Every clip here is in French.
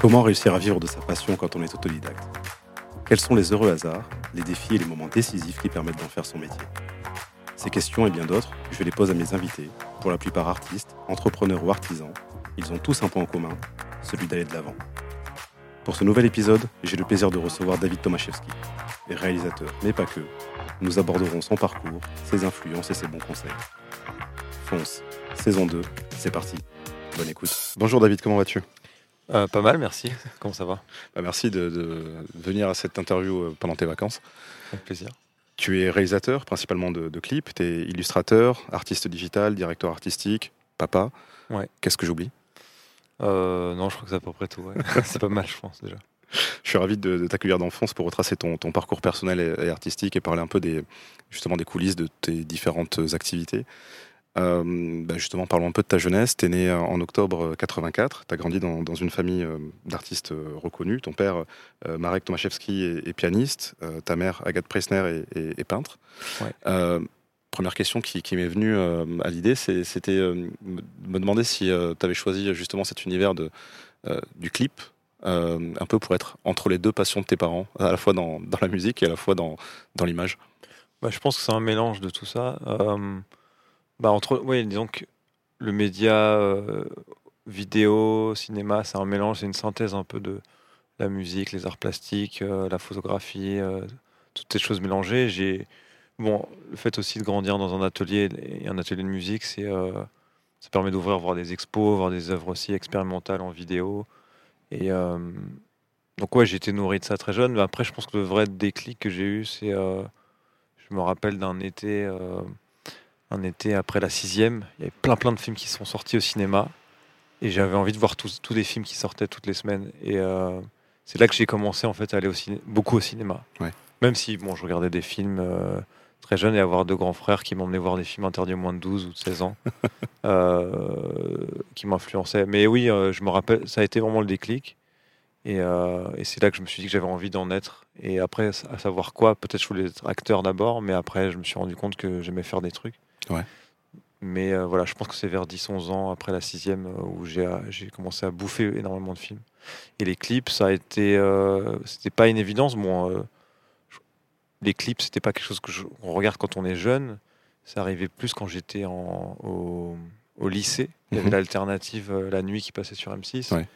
Comment réussir à vivre de sa passion quand on est autodidacte? Quels sont les heureux hasards, les défis et les moments décisifs qui permettent d'en faire son métier? Ces questions et bien d'autres, je les pose à mes invités, pour la plupart artistes, entrepreneurs ou artisans. Ils ont tous un point en commun, celui d'aller de l'avant. Pour ce nouvel épisode, j'ai le plaisir de recevoir David Tomaszewski, réalisateur, mais pas que. Nous aborderons son parcours, ses influences et ses bons conseils. Fonce, saison 2, c'est parti. Bonne écoute. Bonjour David, comment vas-tu? Euh, pas mal, merci. Comment ça va? Bah, Merci de, venir à cette interview euh, pendant tes vacances. Avec plaisir. Tu es réalisateur principalement de, clips, tu es illustrateur, artiste digital, directeur artistique, papa. Ouais. Qu'est-ce que j'oublie? Euh, Non, je crois que c'est à peu près tout. c'est pas mal, je pense déjà. Je suis ravi de, t'accueillir dans France pour retracer ton, parcours personnel et, et, artistique et parler un peu des, justement des coulisses de tes différentes activités. Euh, bah, justement, parlons un peu de ta jeunesse. Tu es né en octobre 84. Tu as grandi dans, une famille euh, d'artistes euh, reconnus. Ton père, Marek Tomaszewski, est, pianiste. ta mère, Agathe Preissner, est, peintre. première question qui, m'est venue à l'idée, c'était me demander si tu avais choisi justement cet univers de, du clip, un peu pour être entre les deux passions de tes parents, à la fois dans, la musique et à la fois dans, dans l'image. Bah, je pense que c'est un mélange de tout ça. Bah entre, oui, disons que le média euh, vidéo, cinéma, c'est un mélange, c'est une synthèse un peu de la musique, les arts plastiques, euh, la photographie, euh, toutes ces choses mélangées. J'ai bon, le fait aussi de grandir dans un atelier et un atelier de musique, c'est ça permet d'ouvrir, voir des expos, voir des œuvres aussi expérimentales en vidéo. Et donc ouais, j'ai été nourri de ça très jeune. Mais après, je pense que le vrai déclic que j'ai eu, c'est, je me rappelle d'un été un été après la sixième. Il y avait plein plein de films qui sont sortis au cinéma. Et j'avais envie de voir tous, tous les films qui sortaient toutes les semaines. Et euh, c'est là que j'ai commencé en fait à aller au beaucoup au cinéma. Même si bon, je regardais des films euh, très jeunes et avoir deux grands frères qui m'emmenaient voir des films interdits aux moins de 12 ou de 16 ans, euh, qui m'influençaient. Mais oui, je me rappelle, ça a été vraiment le déclic. Et, et c'est là que je me suis dit que j'avais envie d'en être. Et après, à savoir quoi, peut-être je voulais être acteur d'abord, mais après, je me suis rendu compte que j'aimais faire des trucs. Mais euh, voilà, je pense que c'est vers 10-11 ans après la sixième euh, où euh, j'ai commencé à bouffer énormément de films. Et les clips, ça a été, c'était pas une évidence. Bon, les clips, c'était pas quelque chose que on regarde quand on est jeune. Ça arrivait plus quand j'étais au, au, lycée. Il y avait mhm. l'alternative la nuit qui passait sur M6. Et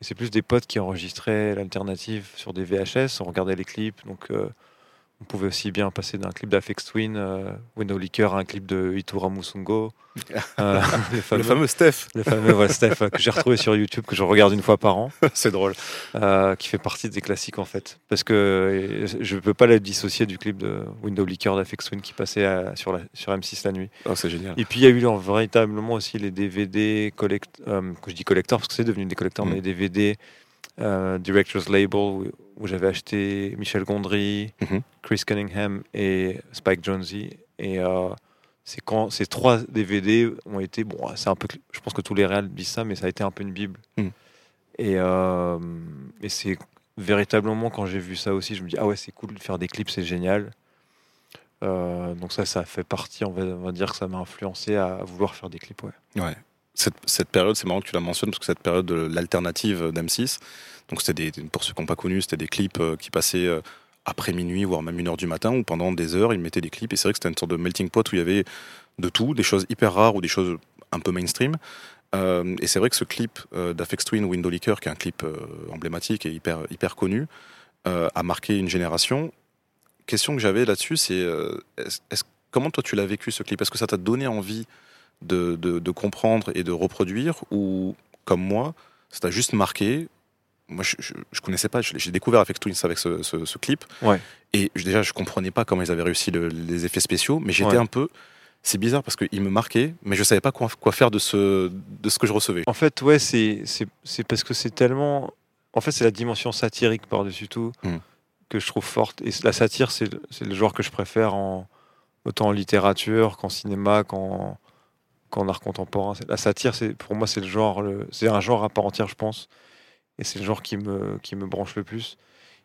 c'est plus des potes qui enregistraient l'alternative sur des VHS. On regardait les clips, donc on pouvait aussi bien passer d'un clip d'Afex Twin, euh, Window Liquor, à un clip de Itura Musungo. Euh, le fameux Steph. Le fameux Steph que j'ai retrouvé sur YouTube, que je regarde une fois par an. C'est drôle. Euh, qui fait partie des classiques en fait. Parce que je ne peux pas le dissocier du clip de Window Liquor d'Afex Twin qui passait sur, la, sur M6 la nuit. Oh, c'est génial. Et puis il y a eu véritablement aussi les DVD collect, que je dis collector parce que c'est devenu des collecteurs, mm. mais les DVD Director's Label où j'avais acheté Michel Gondry, mhm. Chris Cunningham et Spike Jonze. Et euh, c'est quand ces trois DVD ont été bon, c'est un peu, je pense que tous les réels disent ça, mais ça a été un peu une bible. Mhm. Et, euh, et c'est véritablement quand j'ai vu ça aussi, je me dis ah ouais c'est cool de faire des clips, c'est génial. Euh, donc ça, ça fait partie, on va, on va dire que ça m'a influencé à vouloir faire des clips, ouais. Ouais. Cette, cette période, c'est marrant que tu la mentionnes parce que cette période de l'alternative d'M6, donc c'était pour ceux qui n'ont pas connu, c'était des clips euh, qui passaient euh, après minuit, voire même une heure du matin, où pendant des heures, ils mettaient des clips. Et c'est vrai que c'était une sorte de melting pot où il y avait de tout, des choses hyper rares ou des choses un peu mainstream. Euh, et c'est vrai que ce clip d'Afex Twin Window Liquor, qui est un clip emblématique et hyper, hyper connu, a marqué une génération. Question que j'avais là-dessus, c'est comment toi tu l'as vécu ce clip? Est-ce que ça t'a donné envie de, de, comprendre et de reproduire? Ou comme moi, ça t'a juste marqué moi, je, je, connaissais pas. J'ai découvert avec Twins avec ce, ce, clip. Ouais. Et déjà, je comprenais pas comment ils avaient réussi les effets spéciaux, mais j'étais un peu. C'est bizarre parce qu'il me marquait, mais je savais pas quoi, quoi, faire de ce, de ce que je recevais. En fait, ouais, c'est parce que c'est tellement. en fait, c'est la dimension satirique par-dessus tout Mm. que je trouve forte. Et la satire, c'est le, genre que je préfère en, autant en littérature qu'en cinéma, qu'en, qu'en art contemporain. La satire, pour moi, c'est le genre, c'est un genre à part entière, je pense. Et c'est le genre qui me, qui me branche le plus.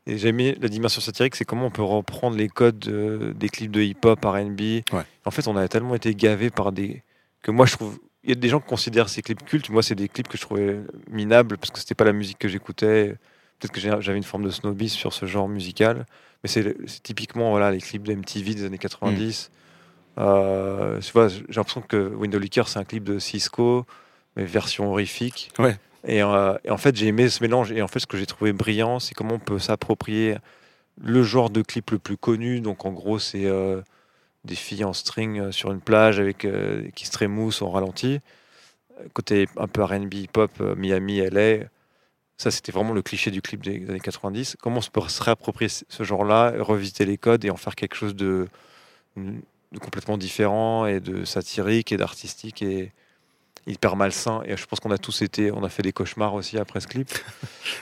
Et j'ai aimé la dimension satirique, c'est comment on peut reprendre les codes de- des clips de hip-hop, R&B. Ouais. En fait, on a tellement été gavé par des que moi je trouve. Il y a des gens qui considèrent ces clips cultes. Moi, c'est des clips que je trouvais minables parce que c'était pas la musique que j'écoutais. Peut-être que j'avais une forme de snobisme sur ce genre musical. Mais c'est typiquement voilà, les clips de MTV des années 90. Euh, tu vois, j'ai l'impression que Window Liquor, c'est un clip de Cisco, mais version horrifique. Ouais. Et, euh, et en fait, j'ai aimé ce mélange. Et en fait, ce que j'ai trouvé brillant, c'est comment on peut s'approprier le genre de clip le plus connu. Donc, en gros, c'est euh, des filles en string euh, sur une plage avec qui se trémoussent au ralenti. Côté un peu R&B, hip-hop, Miami, LA. Ça, c'était vraiment le cliché du clip des années 90. Comment on peut se réapproprier ce genre-là, revisiter les codes et en faire quelque chose de, de complètement différent et de satirique et d'artistique et hyper malsain. Et je pense qu'on a tous été, on a fait des cauchemars aussi après ce clip.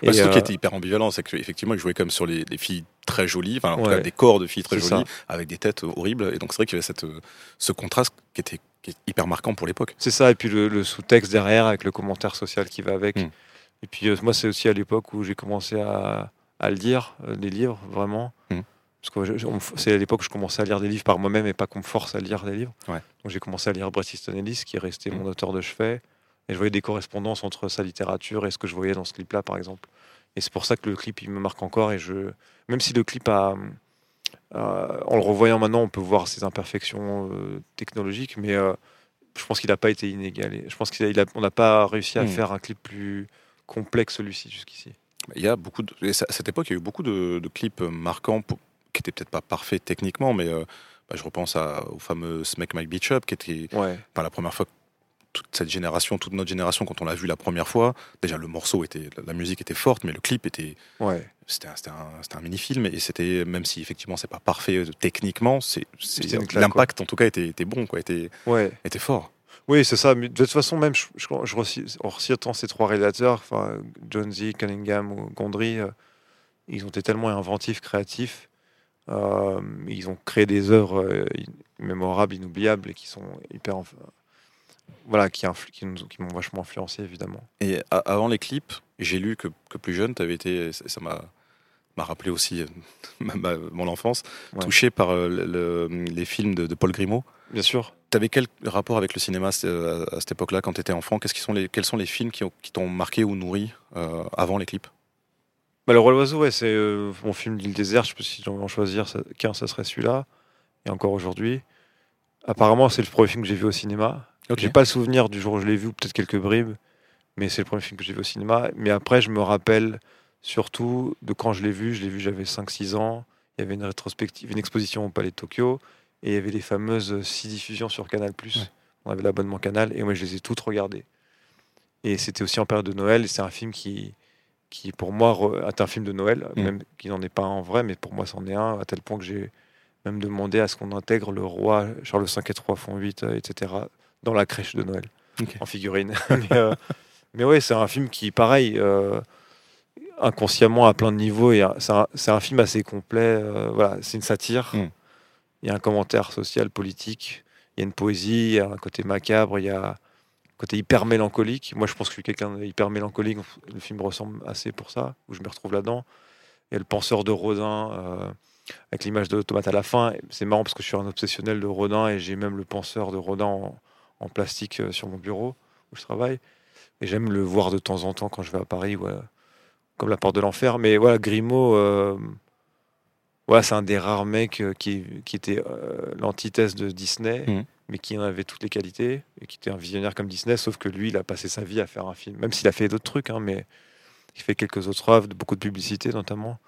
Bah, ce truc qui euh, était hyper ambivalent, c'est qu'effectivement, il jouait comme sur les, les filles très jolies, enfin, en tout cas, des corps de filles très jolies, avec des têtes horribles. Et donc, c'est vrai qu'il y avait cette, euh, ce contraste qui était, qui est hyper marquant pour l'époque. C'est ça, et puis le, le sous-texte derrière avec le commentaire social qui va avec. Mm. Et puis euh, moi, c'est aussi à l'époque où j'ai commencé à, à lire euh, des livres, vraiment. Parce que c'est à l'époque où je commençais à lire des livres par moi-même et pas qu'on me force à lire des livres. Ouais. Donc j'ai commencé à lire Bret Easton Ellis, qui est resté Mm. mon auteur de chevet. Et je voyais des correspondances entre sa littérature et ce que je voyais dans ce clip-là, par exemple. Et c'est pour ça que le clip, il me marque encore. Et je, même si le clip a, euh, en le revoyant maintenant, on peut voir ses imperfections euh, technologiques, mais euh, je pense qu'il n'a pas été inégalé. Je pense qu'on n'a pas réussi à Mm. faire un clip plus complexe celui-ci jusqu'ici. Il y a beaucoup de, et à cette époque, il y a eu beaucoup de, de clips marquants pour- qui étaient peut-être pas parfaits techniquement, mais euh, bah, je repense à- au fameux Smack My Beach Up, qui était Ouais. la première fois que toute cette génération, toute notre génération, quand on l'a vu la première fois, déjà le morceau était, la musique était forte, mais le clip était, Ouais. c'était un, mini-film, et c'était, même si effectivement c'est pas parfait euh, techniquement, c'est, l'impact en tout cas était, était bon, quoi, était, Ouais. était fort. Oui, c'est ça. Mais de toute façon, même, je, je, je reçois- en recitant ces trois réalisateurs, John Z, Cunningham ou Gondry, euh, ils ont été tellement inventifs, créatifs. Euh, ils ont créé des œuvres euh, mémorables, inoubliables et qui sont hyper. inf- Voilà, qui, qui, m'ont vachement influencé, évidemment. Et avant les clips, j'ai lu que, que plus jeune, tu avais été, ça m'a, m'a rappelé aussi euh, ma- ma- mon enfance, Ouais. touché par euh, le- le- les films de, de Paul Grimaud. Bien sûr. Tu avais quel rapport avec le cinéma à, à cette époque-là, quand tu étais enfant? Qu'est-ce qui sont les, Quels sont les films qui, ont- qui t'ont marqué ou nourri euh, avant les clips? Bah, le roi l'oiseau, ouais, c'est euh, mon film d'île désert. Je sais pas si j'en vais en choisir ça- qu'un, ça serait celui-là. Et encore aujourd'hui. Apparemment, c'est le premier film que j'ai vu au cinéma. Ok. J'ai pas le souvenir du jour où je l'ai vu, peut-être quelques bribes, mais c'est le premier film que j'ai vu au cinéma. Mais après, je me rappelle surtout de quand je l'ai vu. Je l'ai vu, j'avais 5-6 ans. Il y avait une rétrospective, une exposition au Palais de Tokyo, et il y avait les fameuses 6 diffusions sur Canal+. Ouais. On avait l'abonnement Canal, et moi, je les ai toutes regardées. Et c'était aussi en période de Noël, et c'est un film qui, qui pour moi, est un film de Noël, Mm. même qui n'en est pas un en vrai, mais pour moi, c'en est un, à tel point que j'ai même demandé à ce qu'on intègre le roi Charles V et 3 font 8, euh, etc., dans la crèche de Noël, en figurine. mais, euh, mais ouais, c'est un film qui, pareil, euh, inconsciemment à plein de niveaux, c'est un, film assez complet. euh, voilà, c'est une satire. Mm. Il y a un commentaire social, politique. Il y a une poésie, il y a un côté macabre, il y a côté hyper mélancolique. Moi, je pense que je suis quelqu'un d'hyper mélancolique. Le film ressemble assez pour ça, où je me retrouve là-dedans. A le penseur de Rodin, euh, avec l'image de l'automate à la fin. Et C'est marrant parce que je suis un obsessionnel de Rodin et j'ai même le penseur de Rodin en, plastique euh, sur mon bureau où je travaille. Et j'aime le voir de temps en temps quand je vais à Paris, comme la porte de l'enfer. Mais voilà, Grimaud, euh, voilà, c'est un des rares mecs qui, qui était l'antithèse de Disney, Mhm. Mais qui en avait toutes les qualités et qui était un visionnaire comme Disney, sauf que lui, il a passé sa vie à faire un film, même s'il a fait d'autres trucs, hein, mais il fait quelques autres œuvres, beaucoup de publicité notamment.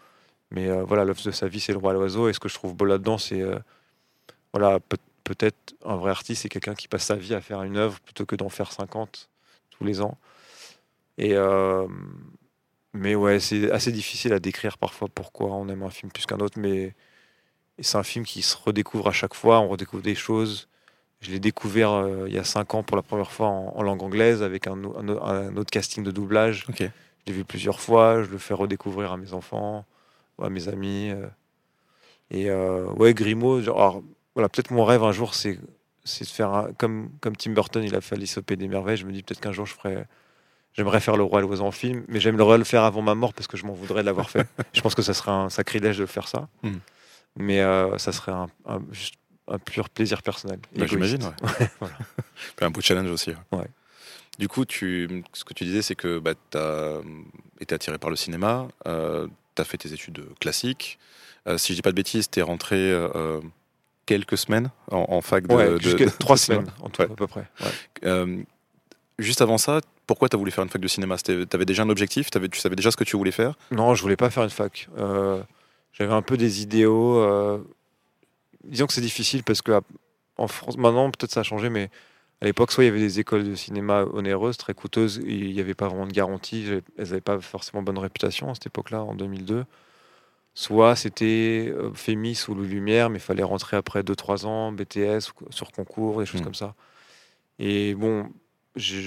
Mais euh, voilà, l'œuvre de sa vie, c'est le roi à l'oiseau. Et ce que je trouve beau là-dedans, c'est euh, voilà, peut- peut-être un vrai artiste, c'est quelqu'un qui passe sa vie à faire une œuvre plutôt que d'en faire 50 tous les ans. Et euh, mais ouais, c'est assez difficile à décrire parfois pourquoi on aime un film plus qu'un autre. Mais c'est un film qui se redécouvre à chaque fois. On redécouvre des choses. Je l'ai découvert euh, il y a cinq ans pour la première fois en, en langue anglaise avec un, autre casting de doublage. Je l'ai vu plusieurs fois, je le fais redécouvrir à mes enfants, à mes amis. euh. Et euh, ouais, Grimaud, genre, alors, voilà, peut-être mon rêve un jour, c'est c'est de faire un- comme, comme Tim Burton, il a fait Alice au Pays des Merveilles. Je me dis peut-être qu'un jour, je ferai. J'aimerais faire le roi et l'oiseau en film, mais j'aimerais le faire avant ma mort parce que je m'en voudrais de l'avoir fait. je pense que ça serait un sacrilège de faire ça. Hmm. Mais ça serait un, un- juste un pur plaisir personnel. Bah. J'imagine, ouais. Voilà. Un beau challenge aussi. ouais. Ouais. Du coup, tu, ce que tu disais, c'est que bah, tu as été attiré par le cinéma, tu as fait tes études classiques. Euh, si je dis pas de bêtises, tu es rentré euh, quelques semaines en, en fac de, Ouais, de- trois semaines en tout, Ouais. à peu près. Ouais. Euh, juste avant ça, pourquoi tu as voulu faire une fac de cinéma? Tu avais déjà un objectif? Tu savais déjà ce que tu voulais faire? Non, je voulais pas faire une fac. Euh, J'avais un peu des idéaux. Disons que c'est difficile parce que en France, maintenant peut-être ça a changé, mais à l'époque, soit il y avait des écoles de cinéma onéreuses, très coûteuses, et il n'y avait pas vraiment de garantie. Elles n'avaient pas forcément bonne réputation à cette époque-là, en 2002. Soit c'était euh, FEMI sous le Lumière, mais il fallait rentrer après 2-3 ans, BTS, ou sur concours, des choses Mm. comme ça. Et bon, je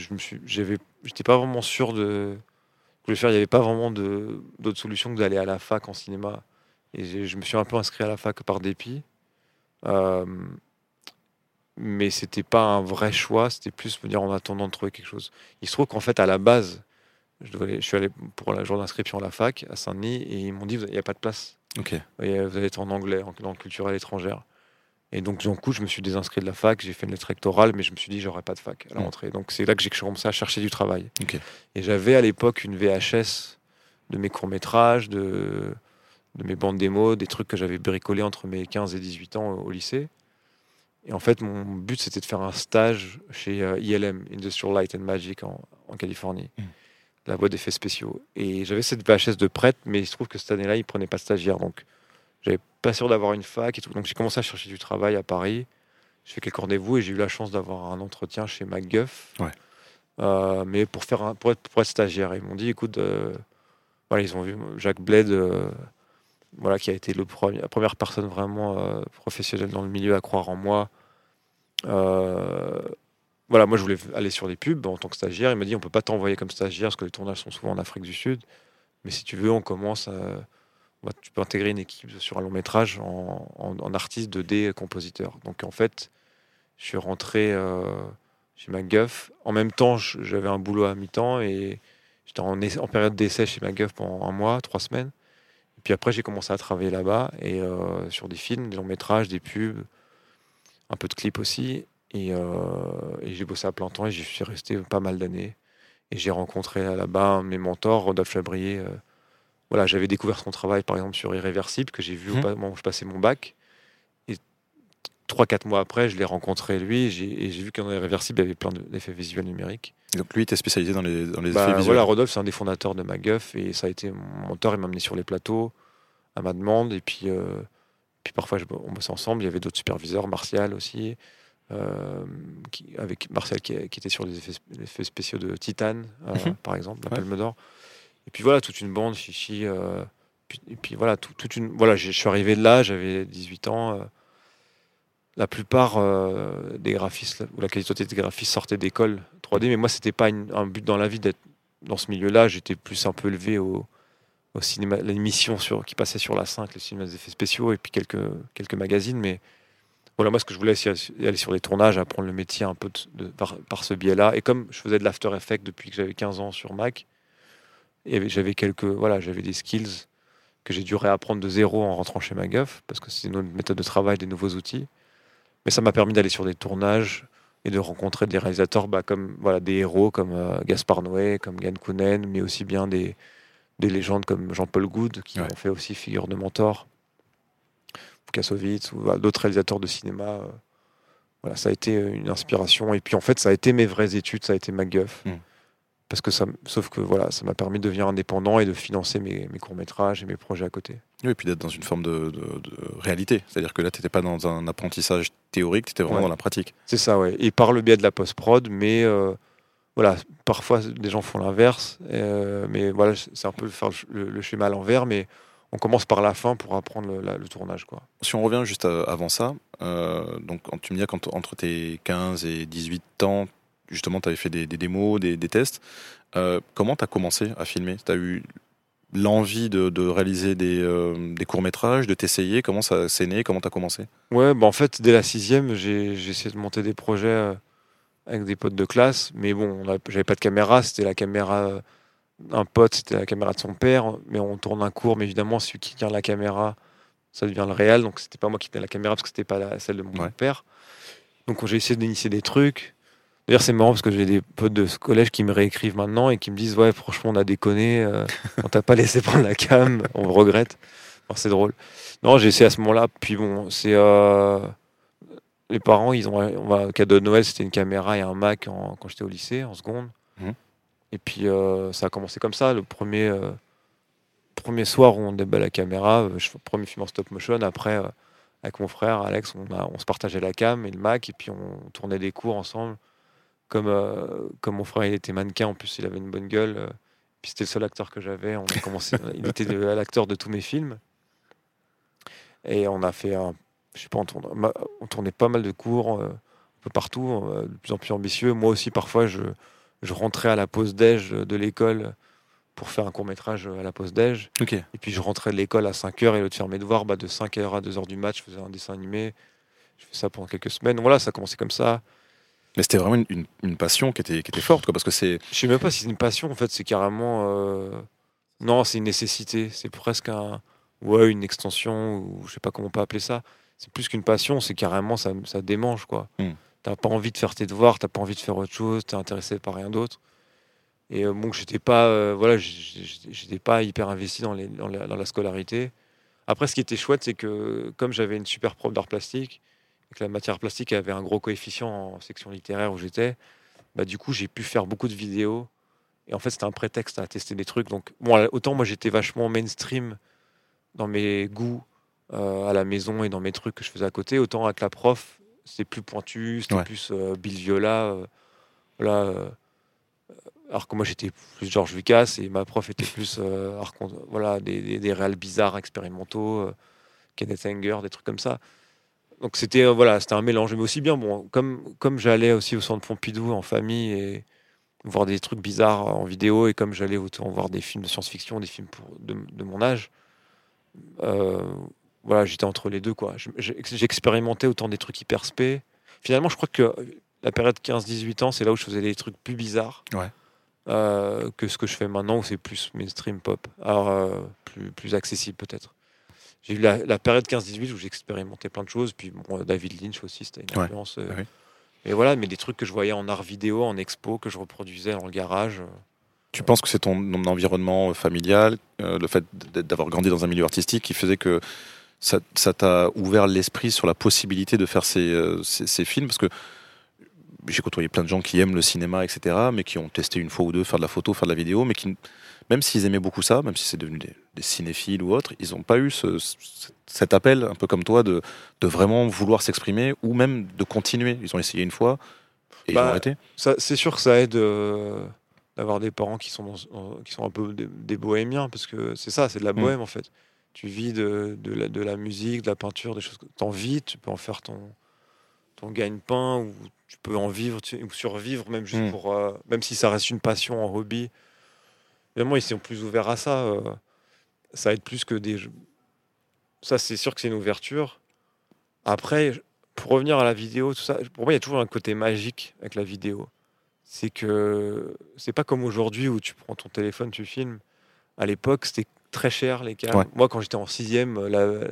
j'étais pas vraiment sûr de je voulais faire. Il n'y avait pas vraiment d'autre solution que d'aller à la fac en cinéma. Et je me suis un peu inscrit à la fac par dépit. Euh, mais c'était pas un vrai choix, c'était plus me dire en attendant de trouver quelque chose. Il se trouve qu'en fait, à la base, je, devais aller- je suis allé pour la jour d'inscription à la fac à Saint-Denis et ils m'ont dit il n'y a pas de place. Euh, vous allez être en anglais, en langue culturelle étrangère. Et donc, du coup, je me suis désinscrit de la fac, j'ai fait une lettre rectorale, mais je me suis dit, j'aurais pas de fac à la Mm. rentrée. Donc, c'est là que j'ai commencé à chercher du travail. Et j'avais à l'époque une VHS de mes courts-métrages, de, de mes bandes démos, des trucs que j'avais bricolés entre mes 15 et 18 ans au, au lycée. Et en fait, mon but, c'était de faire un stage chez euh, ILM, Industrial Light and Magic, en, en Californie, Mm. la boîte d'effets spéciaux. Et j'avais cette VHS de prête, mais il se trouve que cette année-là, ils ne prenaient pas de stagiaire. Donc, j'avais pas sûr d'avoir une fac et tout. Donc, j'ai commencé à chercher du travail à Paris. J'ai fait quelques rendez-vous et j'ai eu la chance d'avoir un entretien chez MacGuff. Ouais. Euh, mais pour, faire un, pour, être, pour être stagiaire. Ils m'ont dit écoute, euh, voilà, ils ont vu Jacques Bled, euh, voilà, qui a été la première personne vraiment euh, professionnelle dans le milieu à croire en moi. Euh, voilà, moi je voulais aller sur les pubs en tant que stagiaire. Il m'a dit on peut pas t'envoyer comme stagiaire parce que les tournages sont souvent en Afrique du Sud. Mais si tu veux, on commence. va- tu peux intégrer une équipe sur un long métrage en, artiste 2D compositeur. Donc en fait, je suis rentré euh, chez MacGuff. En même temps, j'avais un boulot à mi-temps et j'étais en, en période d'essai chez MacGuff pendant un mois, trois semaines. Puis après, j'ai commencé à travailler là-bas et euh, sur des films, des longs métrages, des pubs, un peu de clips aussi. Et, euh, et j'ai bossé à plein temps et j'y suis resté pas mal d'années. Et j'ai rencontré là-bas mes mentors, Rodolphe Chabrier. euh, voilà, j'avais découvert son travail, par exemple, sur Irréversible, que j'ai vu au moment où je passais mon bac. Et 3-4 mois après, je l'ai rencontré, lui, et j'ai vu qu'en Irréversible, il y avait plein de- d'effets visuels numériques. Donc lui, il était spécialisé dans les, dans les Bah, effets visuels. voilà, Rodolphe, c'est un des fondateurs de MacGuff, et ça a été mon mentor, il m'a amené sur les plateaux, à ma demande, et puis, euh, puis parfois, je- on bossait ensemble, il y avait d'autres superviseurs, Martial aussi, euh, qui, avec Martial qui, qui était sur les effets, les effets spéciaux de Titan, euh, Mhm. par exemple, la Ouais. Palme d'Or. Et puis voilà, toute une bande, Chichi, puis- et puis voilà, tout- toute une, voilà, je suis arrivé de là, j'avais 18 ans. La plupart euh, des graphistes, ou la qualité des graphistes sortaient d'école 3D, mais moi, c'était pas un but dans la vie d'être dans ce milieu-là. J'étais plus un peu élevé au, cinéma, l'émission sur, qui passait sur la 5, le cinéma des effets spéciaux, et puis quelques, quelques magazines. Mais voilà, moi, ce que je voulais, c'est aller sur les tournages, apprendre le métier un peu par, ce biais-là. Et comme je faisais de l'After Effects depuis que j'avais 15 ans sur Mac, j'avais quelques, voilà, j'avais des skills que j'ai dû réapprendre de zéro en rentrant chez MacGuff, parce que c'est une autre méthode de travail, des nouveaux outils. Mais ça m'a permis d'aller sur des tournages et de rencontrer des réalisateurs bah, comme voilà, des héros comme euh, Gaspard Noé, comme Yann Kounen, mais aussi bien des, des légendes comme Jean-Paul Goud, qui Ouais. ont fait aussi figure de mentor, Kassovitz, ou voilà, d'autres réalisateurs de cinéma. euh, voilà, ça a été une inspiration. Et puis en fait, ça a été mes vraies études, ça a été MacGuff. Mm. Parce que ça, sauf que voilà, ça m'a permis de devenir indépendant et de financer mes, mes courts-métrages et mes projets à côté. Oui, et puis d'être dans une forme de, de- de réalité. C'est-à-dire que là, tu n'étais pas dans un apprentissage théorique, tu étais vraiment Ouais. dans la pratique. C'est ça, ouais. Et par le biais de la post-prod, mais euh, voilà, parfois des gens font l'inverse. euh, mais voilà, c'est un peu faire le, le schéma à l'envers, mais on commence par la fin pour apprendre le, la- le tournage, quoi. Si on revient juste à- avant ça, euh, donc quand tu me dis qu'entre entre tes 15 et 18 ans, justement, tu avais fait des, démos, des, tests. comment tu as commencé à filmer? Tu as eu l'envie de, réaliser des, courts-métrages, de t'essayer? Comment ça s'est né? Comment tu as commencé? Ouais, bah en fait, dès la sixième, j'ai essayé de monter des projets avec des potes de classe. Mais bon, j'avais pas de caméra, c'était la caméra d'un pote, c'était la caméra de son père. Mais on tourne un cours, mais évidemment, celui qui tient la caméra, ça devient le réel. Donc c'était pas moi qui tenais la caméra parce que c'était pas celle de mon père. Donc j'ai essayé d'initier des trucs. D'ailleurs, c'est marrant parce que j'ai des potes de ce collège qui me réécrivent maintenant et qui me disent Ouais, franchement, on a déconné, euh, on t'a pas laissé prendre la cam, on regrette. c'est drôle. Non, j'ai essayé à ce moment-là. Puis bon, c'est. Euh, les parents, ils ont un cadeau de Noël, c'était une caméra et un Mac quand j'étais au lycée, en seconde. Mmh. Et puis euh, ça a commencé comme ça. Le premier, euh, premier soir où on débat la caméra, je, premier film en stop motion. Après, avec mon frère Alex, on, a, on se partageait la cam et le Mac, et puis on tournait des cours ensemble. Comme, comme mon frère il était mannequin, en plus il avait une bonne gueule. puis c'était le seul acteur que j'avais. On a commencé, il était l'acteur de tous mes films. Et on a fait un je sais pas, on tournait, pas mal de cours euh, un peu partout, euh, de plus en plus ambitieux. Moi aussi, parfois, je, je rentrais à la pause déj de l'école pour faire un court métrage à la pause déj. Et puis je rentrais de l'école à 5h et lieu de faire mes devoirs, bah, de 5h à 2h du match, je faisais un dessin animé. Je fais ça pendant quelques semaines. Voilà, ça a commencé comme ça. Mais c'était vraiment une, une, passion qui était, qui était forte, quoi, parce que c'est... Je sais même pas si c'est une passion, en fait, c'est carrément... Euh, non, c'est une nécessité. C'est presque un... Ouais, une extension, ou je sais pas comment on peut appeler ça c'est plus qu'une passion, c'est carrément ça, ça démange quoi. Hmm. T'as pas envie de faire tes devoirs, t'as pas envie de faire autre chose, t'es intéressé par rien d'autre. Et euh, bon, j'étais pas, euh, voilà, j'étais pas hyper investi dans, les, dans, la, scolarité. Après, ce qui était chouette, c'est que comme j'avais une super prof d'art plastique, et que la matière plastique avait un gros coefficient en section littéraire où j'étais, bah du coup, j'ai pu faire beaucoup de vidéos. Et en fait, c'était un prétexte à tester des trucs. Donc, bon, autant moi, j'étais vachement mainstream dans mes goûts euh, à la maison et dans mes trucs que je faisais à côté. Autant avec la prof, c'était plus pointu, c'était plus euh, Bill Viola. Euh, voilà, alors que moi j'étais plus George Lucas et ma prof était plus voilà, des, des, réels bizarres expérimentaux, Kenneth Anger, des trucs comme ça. Donc c'était voilà, c'était un mélange. Mais aussi bien, bon, comme, comme j'allais aussi au centre Pompidou en famille et voir des trucs bizarres en vidéo et comme j'allais autant voir des films de science-fiction, des films pour, de, de, mon âge, euh, voilà, j'étais entre les deux. quoi. J'expérimentais autant des trucs hyper spé. Finalement, je crois que la période 15-18 ans, c'est là où je faisais des trucs plus bizarres euh, que ce que je fais maintenant, où c'est plus mainstream pop. Alors, euh, plus, plus accessible peut-être. J'ai eu la, période 15-18 où j'expérimentais plein de choses. Puis bon, David Lynch aussi, c'était une influence. Euh, et voilà, mais des trucs que je voyais en art vidéo, en expo, que je reproduisais dans le garage. Tu penses que c'est ton, ton, environnement familial, le fait d'avoir grandi dans un milieu artistique qui faisait que ça t'a ouvert l'esprit sur la possibilité de faire ces, euh, ces, films? Parce que j'ai côtoyé plein de gens qui aiment le cinéma, etc., mais qui ont testé une fois ou deux faire de la photo, faire de la vidéo, mais qui, même s'ils aimaient beaucoup ça, même si c'est devenu des, cinéphiles ou autres, ils n'ont pas eu ce, cet appel, un peu comme toi, de, de vraiment vouloir s'exprimer ou même de continuer. Ils ont essayé une fois et ils ont bah, arrêté. C'est sûr que ça aide euh, d'avoir des parents qui sont, qui sont un peu des, bohémiens, parce que c'est ça, c'est de la mm. bohème en fait tu vis de, de, la, de, la, musique, de la peinture, des choses que tu en vis, tu peux en faire ton, ton gagne-pain ou tu peux en vivre ou survivre même juste hmm. pour euh, même si ça reste une passion, un hobby. Évidemment, ils sont plus ouverts à ça. Euh, ça aide plus que des. Ça, c'est sûr que c'est une ouverture. Après, pour revenir à la vidéo, tout ça, pour moi, il y a toujours un côté magique avec la vidéo. C'est que c'est pas comme aujourd'hui où tu prends ton téléphone, tu filmes. À l'époque, c'était très cher les cams. Moi, quand j'étais en sixième, la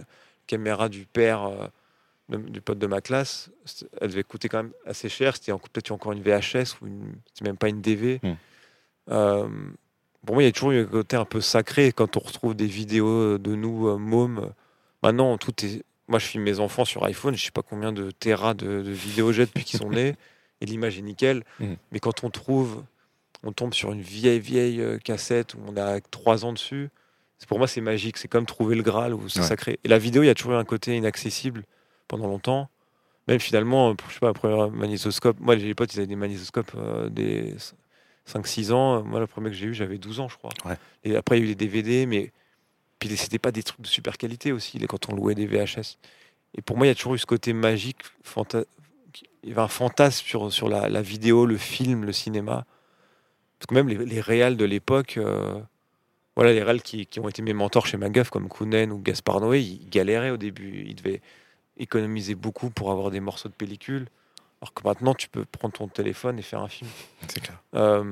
caméra du père euh, du pote de ma classe, elle devait coûter quand même assez cher. C'était peut-être encore une VHS ou une, même pas une DV. Hmm. Euh, pour moi, il y a toujours un côté un peu sacré quand on retrouve des vidéos de nous, euh, mômes. Maintenant, tout est. Moi, je filme mes enfants sur iPhone. Je sais pas combien de terras de, vidéos j'ai depuis qu'ils sont nés. Et l'image est nickel. Hmm. Mais quand on trouve, on tombe sur une vieille, vieille cassette où on a trois ans dessus pour moi, c'est magique. C'est comme trouver le Graal ou c'est sacré. Et la vidéo, il y a toujours eu un côté inaccessible pendant longtemps. Même finalement, je sais pas, le premier magnétoscope. Moi, j'ai des potes, ils avaient des magnétoscopes euh, des 5-6 ans. Moi, le premier que j'ai eu, j'avais 12 ans, je crois. Et après, il y a eu les DVD, mais puis c'était pas des trucs de super qualité aussi, quand on louait des VHS. Et pour moi, il y a toujours eu ce côté magique, il y avait un fantasme sur, sur la, la vidéo, le film, le cinéma. Parce que même les, les réals de l'époque, euh, voilà, les réals qui, qui ont été mes mentors chez Magaf, comme Kounen ou Gaspard Noé, ils galéraient au début. Ils devaient économiser beaucoup pour avoir des morceaux de pellicule. Alors que maintenant, tu peux prendre ton téléphone et faire un film. C'est clair. Euh,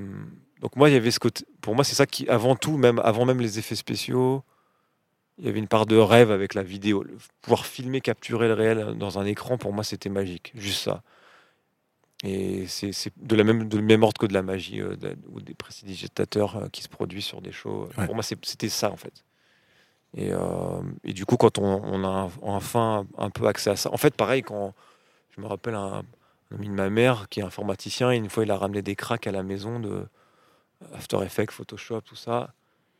donc moi, il y avait ce côté. Pour moi, c'est ça qui, avant tout, même avant même les effets spéciaux, il y avait une part de rêve avec la vidéo. Le- pouvoir filmer, capturer le réel dans un écran, pour moi, c'était magique. Juste ça. Et c'est de la même de le même ordre que de la magie euh, de- ou des prestidigitateurs euh, qui se produisent sur des shows. Ouais. Pour moi, c'était ça en fait. Et, euh, et du coup, quand on, on a enfin un peu accès à ça, en fait, pareil, quand je me rappelle un, de ma mère qui est informaticien, et une fois il a ramené des cracks à la maison de After Effects, Photoshop, tout ça.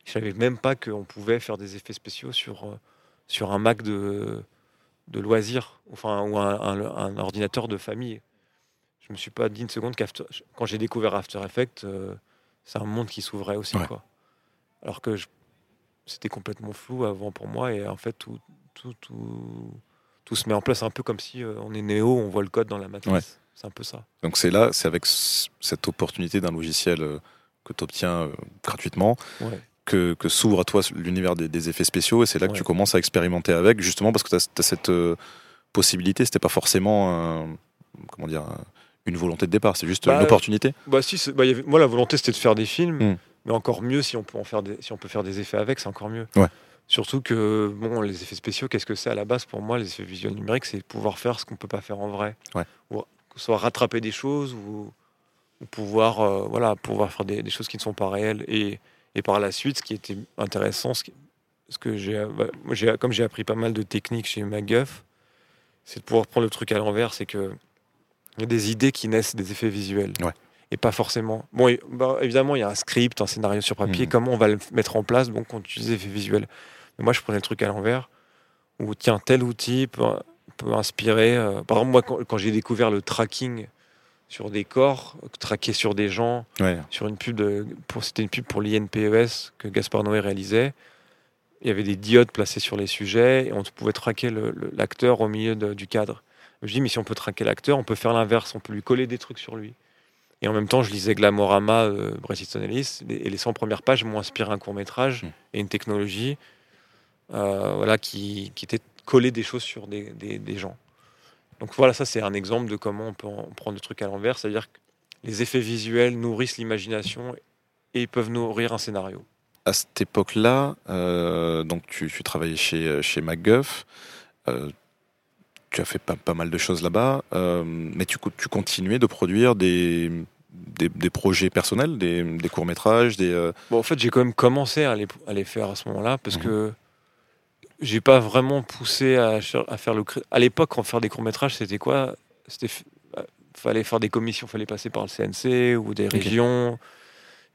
Je savais même pas qu'on pouvait faire des effets spéciaux sur, euh, sur un Mac de, de loisirs, enfin, ou un, un- un ordinateur de famille. Je me suis pas dit une seconde qu'After, quand j'ai découvert After Effects, euh, c'est un monde qui s'ouvrait aussi, Ouais. quoi. Alors que je- c'était complètement flou avant pour moi, et en fait, tout, tout, tout, tout se met en place un peu comme si euh, on est néo, on voit le code dans la matrice. Ouais. C'est un peu ça. Donc c'est là, c'est avec cette opportunité d'un logiciel euh, que tu obtiens gratuitement Ouais. que, que s'ouvre à toi l'univers des, des effets spéciaux et c'est là que tu commences à expérimenter avec, justement parce que tu as, cette euh, possibilité, c'était pas forcément comment dire, un- une volonté de départ, c'est juste Bah, une opportunité. Bah si, bah, avait- moi la volonté c'était de faire des films, Mm. mais encore mieux si on peut en faire des, si on peut faire des effets avec, c'est encore mieux. Ouais. Surtout que bon, les effets spéciaux, qu'est-ce que c'est à la base? Pour moi Les effets visuels numériques, c'est pouvoir faire ce qu'on peut pas faire en vrai. Ouais. Ou soit rattraper des choses ou, ou pouvoir euh, voilà pouvoir faire des, des choses qui ne sont pas réelles. Et, et par la suite, ce qui était intéressant, ce, qui- ce que j'ai, bah, j'ai comme j'ai appris pas mal de techniques chez MacGuff, c'est de pouvoir prendre le truc à l'envers, c'est que il y a des idées qui naissent des effets visuels. Ouais. Et pas forcément. Bon, et- bah, évidemment, il y a un script, un scénario sur papier, Mhm. comment on va le mettre en place, donc on utilise des effets visuels. Mais moi, je prenais le truc à l'envers, où tiens, tel outil peut, inspirer. euh, par exemple, moi, quand, quand j'ai découvert le tracking sur des corps, traquer sur des gens, Ouais. sur une pub de, pour c'était une pub pour l'INPES que Gaspard Noé réalisait. Il y avait des diodes placées sur les sujets et on pouvait traquer l'acteur au milieu de- du cadre. Je dis mais si on peut traquer l'acteur, on peut faire l'inverse, on peut lui coller des trucs sur lui. Et en même temps, je lisais Glamorama, euh, Bret Easton Ellis, et les 100 premières pages m'ont inspiré un court métrage Mm. et une technologie, euh, voilà, qui, qui était coller des choses sur des, des- des gens. Donc voilà, ça c'est un exemple de comment on peut en prendre le truc à l'envers, c'est-à-dire que les effets visuels nourrissent l'imagination et peuvent nourrir un scénario. À cette époque-là, euh, donc tu, tu travaillais chez, chez MacGuff, euh, tu as fait pas, pas mal de choses là-bas, euh, mais tu, co- tu continuais de produire des, des, des projets personnels, des, des courts-métrages, des... euh, Bon, en fait, j'ai quand même commencé à les, à les faire à ce moment-là parce Mhm. que j'ai pas vraiment poussé à, faire le. À l'époque, quand faire des courts métrages, c'était quoi? C'était euh, fallait faire des commissions, fallait passer par le CNC ou des régions,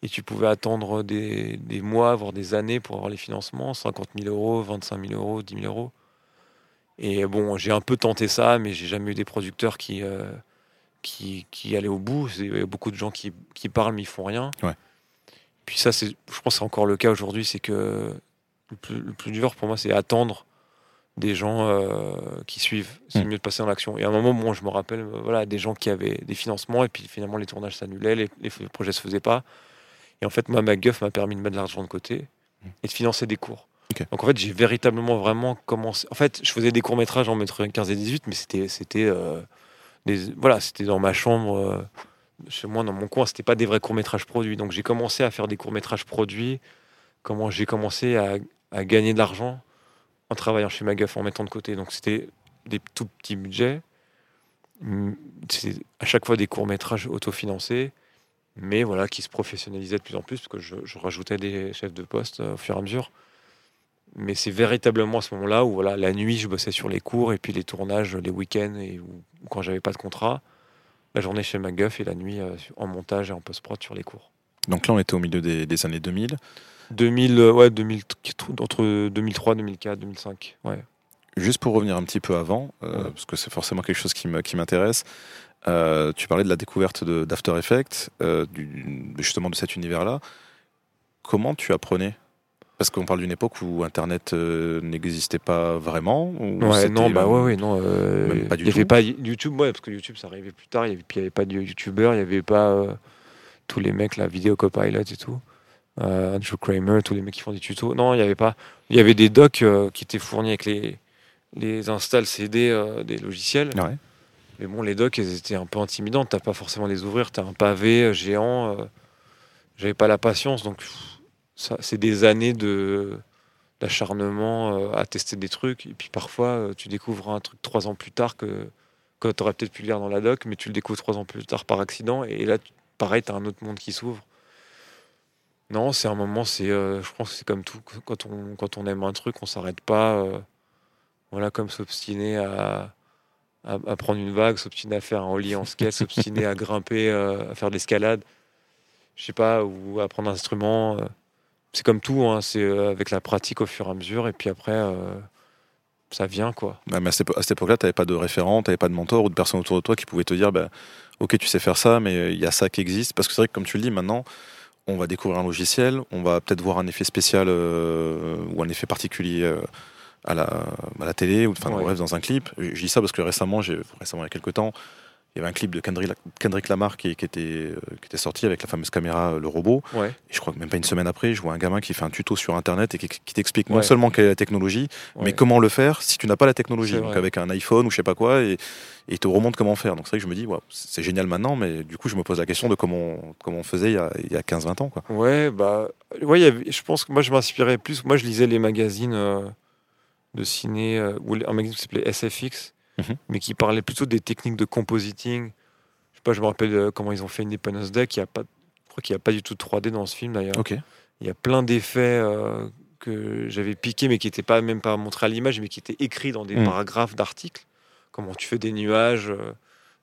et tu pouvais attendre des, des mois, voire des années pour avoir les financements 50 000 euros, 25 000 euros, 10 000 euros. Et bon, j'ai un peu tenté ça, mais j'ai jamais eu des producteurs qui euh, qui, qui allaient au bout. Il y a beaucoup de gens qui, qui parlent mais ils font rien. Ouais. Puis ça, c'est, je pense que c'est encore le cas aujourd'hui, c'est que le plus, le plus dur pour moi, c'est attendre des gens euh, qui suivent. C'est Mm. mieux de passer dans l'action. Et à un moment, moi, je me rappelle, euh, voilà, des gens qui avaient des financements et puis finalement les tournages s'annulaient, les, les projets se faisaient pas. Et en fait, moi, MacGuff m'a permis de mettre de l'argent de côté Mm. et de financer des cours. Donc en fait, j'ai véritablement vraiment commencé. En fait, je faisais des courts métrages en mettre 15 et 18, mais c'était, c'était, euh, des, voilà, c'était dans ma chambre. chez moi, dans mon coin, c'était pas des vrais courts-métrages produits. Donc j'ai commencé à faire des courts-métrages produits. Comment j'ai commencé à, à gagner de l'argent en travaillant chez Magaf, en mettant de côté. Donc c'était des tout petits budgets. C'est à chaque fois des courts-métrages autofinancés, mais voilà, qui se professionnalisaient de plus en plus, parce que je, rajoutais des chefs de poste euh, au fur et à mesure. Mais c'est véritablement à ce moment-là où voilà, la nuit, je bossais sur les cours, et puis les tournages les week-ends, et ou quand j'avais pas de contrat la journée chez MacGuff et la nuit euh, en montage et en post-prod sur les cours. Donc là, on était au milieu des années 2000. 2000, euh, ouais, 2000, entre 2003, 2004, 2005. Ouais. Juste pour revenir un petit peu avant, euh, Ouais. parce que c'est forcément quelque chose qui m'intéresse, euh, tu parlais de la découverte d'After Effects, euh, du- justement de cet univers-là. Comment tu apprenais? Parce qu'on parle d'une époque où Internet euh, n'existait pas vraiment. ou Ouais, non, bah ouais, ouais, non. même pas du il y avait pas YouTube, ouais, parce que YouTube, ça arrivait plus tard. Il y avait, avait pas de YouTubeurs, il y avait pas tous les mecs, la vidéo copilot et tout. Euh, Andrew Kramer, tous les mecs qui font des tutos. Non, il y avait pas. Il y avait des docs euh, qui étaient fournis avec les, les installs CD euh, des logiciels. Ouais. Mais bon, les docs, elles étaient un peu intimidantes. T'as pas forcément les ouvrir. T'as un pavé euh, géant. euh, J'avais pas la patience. Donc, ça, c'est des années de d'acharnement à tester des trucs. Et puis parfois, tu découvres un truc trois ans plus tard que, que tu aurais peut-être pu lire dans la doc, mais tu le découvres trois ans plus tard par accident. Et là, pareil, tu as un autre monde qui s'ouvre. Non, c'est un moment, c'est, euh, je pense que c'est comme tout. Quand on, quand on aime un truc, on s'arrête pas. euh, voilà, comme s'obstiner à, à, à prendre une vague, s'obstiner à faire un ollie en skate, s'obstiner à grimper, euh, à faire de l'escalade. Je sais pas, ou à prendre un instrument. c'est comme tout, hein, c'est avec la pratique au fur et à mesure, et puis après, ça vient, quoi. Ouais, mais à cette épo- à cette époque-là, tu n'avais pas de référent, tu n'avais pas de mentor ou de personne autour de toi qui pouvait te dire bah, Ok, tu sais faire ça, mais il y a ça qui existe. Parce que c'est vrai que, comme tu le dis, maintenant, on va découvrir un logiciel, on va peut-être voir un effet spécial euh, ou un effet particulier euh, à, la, à la télé ou enfin, Ouais. bref, dans un clip. Je je dis ça parce que récemment, j'ai- récemment, il y a quelques temps, il y avait un clip de Kendrick, Lamar qui, qui était, euh, qui était sorti avec la fameuse caméra, euh, le robot. Ouais. Et je crois que même pas une semaine après, je vois un gamin qui fait un tuto sur Internet et qui, qui t'explique non Ouais. seulement quelle est la technologie, ouais. mais comment le faire si tu n'as pas la technologie Donc avec un iPhone ou je sais pas quoi, et, et il te remonte comment faire. Donc c'est vrai que je me dis, c'est génial maintenant, mais du coup je me pose la question de comment, comment on faisait il y a, il y a 15-20 ans. Quoi. Ouais, bah, ouais, avait- je pense que moi je m'inspirais plus. Moi je lisais les magazines euh, de ciné, euh, ou un magazine qui s'appelait SFX, Mhm. mais qui parlait plutôt des techniques de compositing. Je sais pas, je me rappelle euh, comment ils ont fait Independence Day, qui a pas, je crois qu'il n'y a pas du tout de 3D dans ce film d'ailleurs. Il y a plein d'effets euh, que j'avais piqués, mais qui n'étaient pas même pas montrés à l'image, mais qui étaient écrits dans des Mm. paragraphes d'articles. Comment tu fais des nuages euh,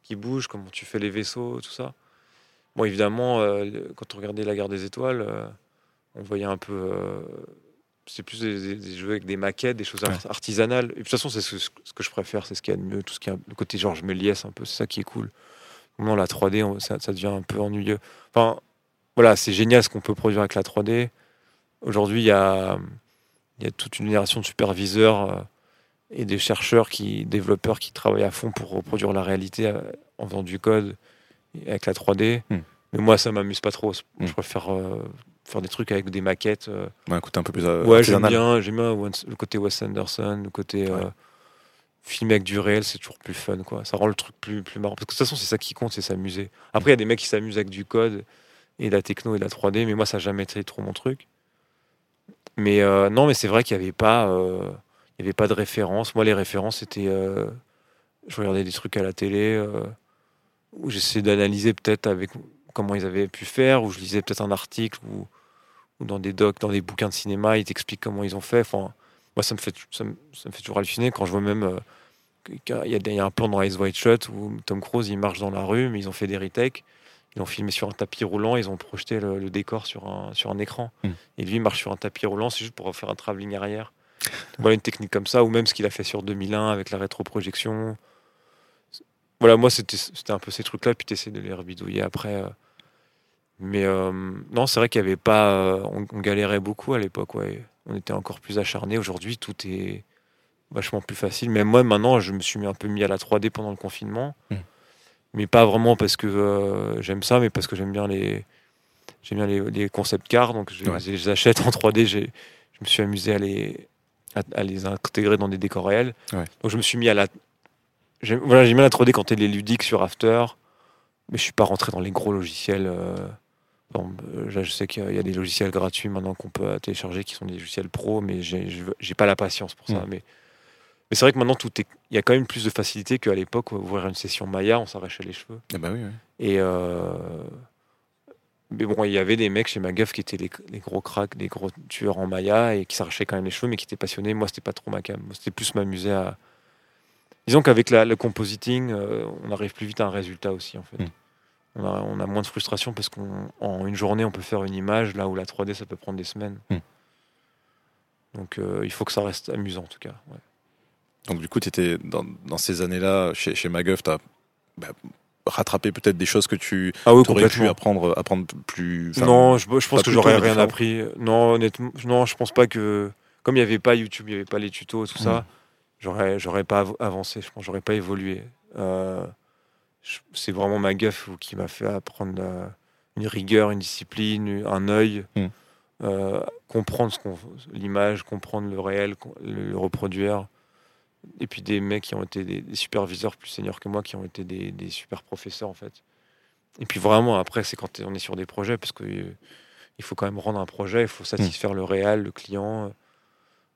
qui bougent, comment tu fais les vaisseaux, tout ça. Bon, évidemment, euh, quand on regardait La Guerre des Étoiles, on voyait un peu. C'est plus des, jeux avec des maquettes, des choses artisanales. Et de toute façon, c'est ce, ce que je préfère, c'est ce qu'il y a de mieux, tout ce qui est le côté Georges Méliès, un peu, c'est ça qui est cool. Maintenant, la 3D, on- ça, ça devient un peu ennuyeux. Enfin, voilà, c'est génial ce qu'on peut produire avec la 3D. Aujourd'hui, il y a, y a toute une génération de superviseurs euh, et des chercheurs, qui, développeurs qui travaillent à fond pour reproduire la réalité euh, en faisant du code avec la 3D. Hmm. Mais moi, ça m'amuse pas trop. Hmm. Je préfère euh, faire des trucs avec des maquettes. euh. Ouais, écoute, un peu plus euh, ouais, j'aime bien, j'aime bien le côté Wes Anderson, le côté euh, Ouais. filmer avec du réel, c'est toujours plus fun. quoi. Ça rend le truc plus, plus marrant. Parce que de toute façon, c'est ça qui compte, c'est s'amuser. Après, il y a des mecs qui s'amusent avec du code et de la techno et de la 3D, mais moi, ça n'a jamais été trop mon truc. Mais euh, non, mais c'est vrai qu'il n'y avait pas, il y avait pas de référence. Moi, les références, c'était, je regardais des trucs à la télé où j'essayais d'analyser peut-être avec comment ils avaient pu faire, ou je lisais peut-être un article ou, ou dans des docs, dans des bouquins de cinéma, ils t'expliquent comment ils ont fait. Enfin, moi, ça me fait, ça me, ça me fait toujours halluciner quand je vois même euh, qu'il y, a des- il y a un plan dans Ice White Shot où Tom Cruise il marche dans la rue, mais ils ont fait des retakes. Ils ont filmé sur un tapis roulant, ils ont projeté le, le décor sur un, sur un écran. Mm. Et lui, il marche sur un tapis roulant, c'est juste pour faire un travelling arrière. Voilà une technique comme ça, ou même ce qu'il a fait sur 2001 avec la rétroprojection. Voilà, moi, c'était c'était un peu ces trucs-là, puis tu essaies de les rebidouiller après. euh. Mais euh, non, c'est vrai qu'il y avait pas. euh, on, on galérait beaucoup à l'époque, ouais. On était encore plus acharnés. Aujourd'hui, tout est vachement plus facile. Même moi, maintenant, je me suis mis un peu mis à la 3D pendant le confinement. Mm. Mais pas vraiment parce que euh, j'aime ça, mais parce que j'aime bien les. J'aime bien les, les concept cars, donc je, Ouais. je les achète en 3D. j'ai- Je me suis amusé à les, à, à les intégrer dans des décors réels. Ouais. Donc je me suis mis à la. J'aime voilà, bien la 3D quand elle est ludique sur After, mais je suis pas rentré dans les gros logiciels. euh, bon, euh, là, je sais qu'il y a- des logiciels gratuits maintenant qu'on peut télécharger qui sont des logiciels pro, mais j'ai pas la patience pour ça. Mm. Mais, mais c'est vrai que maintenant, tout est, il y a quand même plus de facilité qu'à l'époque, ouvrir une session Maya, on s'arrachait les cheveux. Eh ben oui, oui. Et euh, mais bon, il y avait des mecs chez Magaf qui étaient les, les gros cracks, des gros tueurs en Maya et qui s'arrachaient quand même les cheveux, mais qui étaient passionnés. Moi, c'était pas trop ma cam. C'était plus m'amuser à. Disons qu'avec le compositing, euh, on arrive plus vite à un résultat aussi, en fait. Mm. On, a, on a moins de frustration parce qu'en une journée, on peut faire une image, là où la 3D, ça peut prendre des semaines. Mm. Donc, euh, il faut que ça reste amusant, en tout cas. ouais. Donc du coup, tu étais dans, dans ces années-là, chez, chez Maguff, tu as rattraper peut-être des choses que tu Ah oui, aurais pu apprendre, apprendre plus. non, je, je pense que j'aurais rien appris. Non, honnêtement, non, je pense pas que. Comme il n'y avait pas YouTube, il n'y avait pas les tutos, tout Mm. ça, j'aurais, j'aurais pas av- avancé, je pense, j'aurais pas évolué. Euh, c'est vraiment ma ou qui m'a fait apprendre une rigueur, une discipline, un œil, Mm. euh, comprendre l'image, comprendre le réel, le, le reproduire. Et puis des mecs qui ont été des, des superviseurs plus seniors que moi, qui ont été des, des super professeurs en fait. Et puis vraiment, après, c'est quand on est sur des projets, parce que euh, il faut quand même rendre un projet, il faut satisfaire le réel, le client.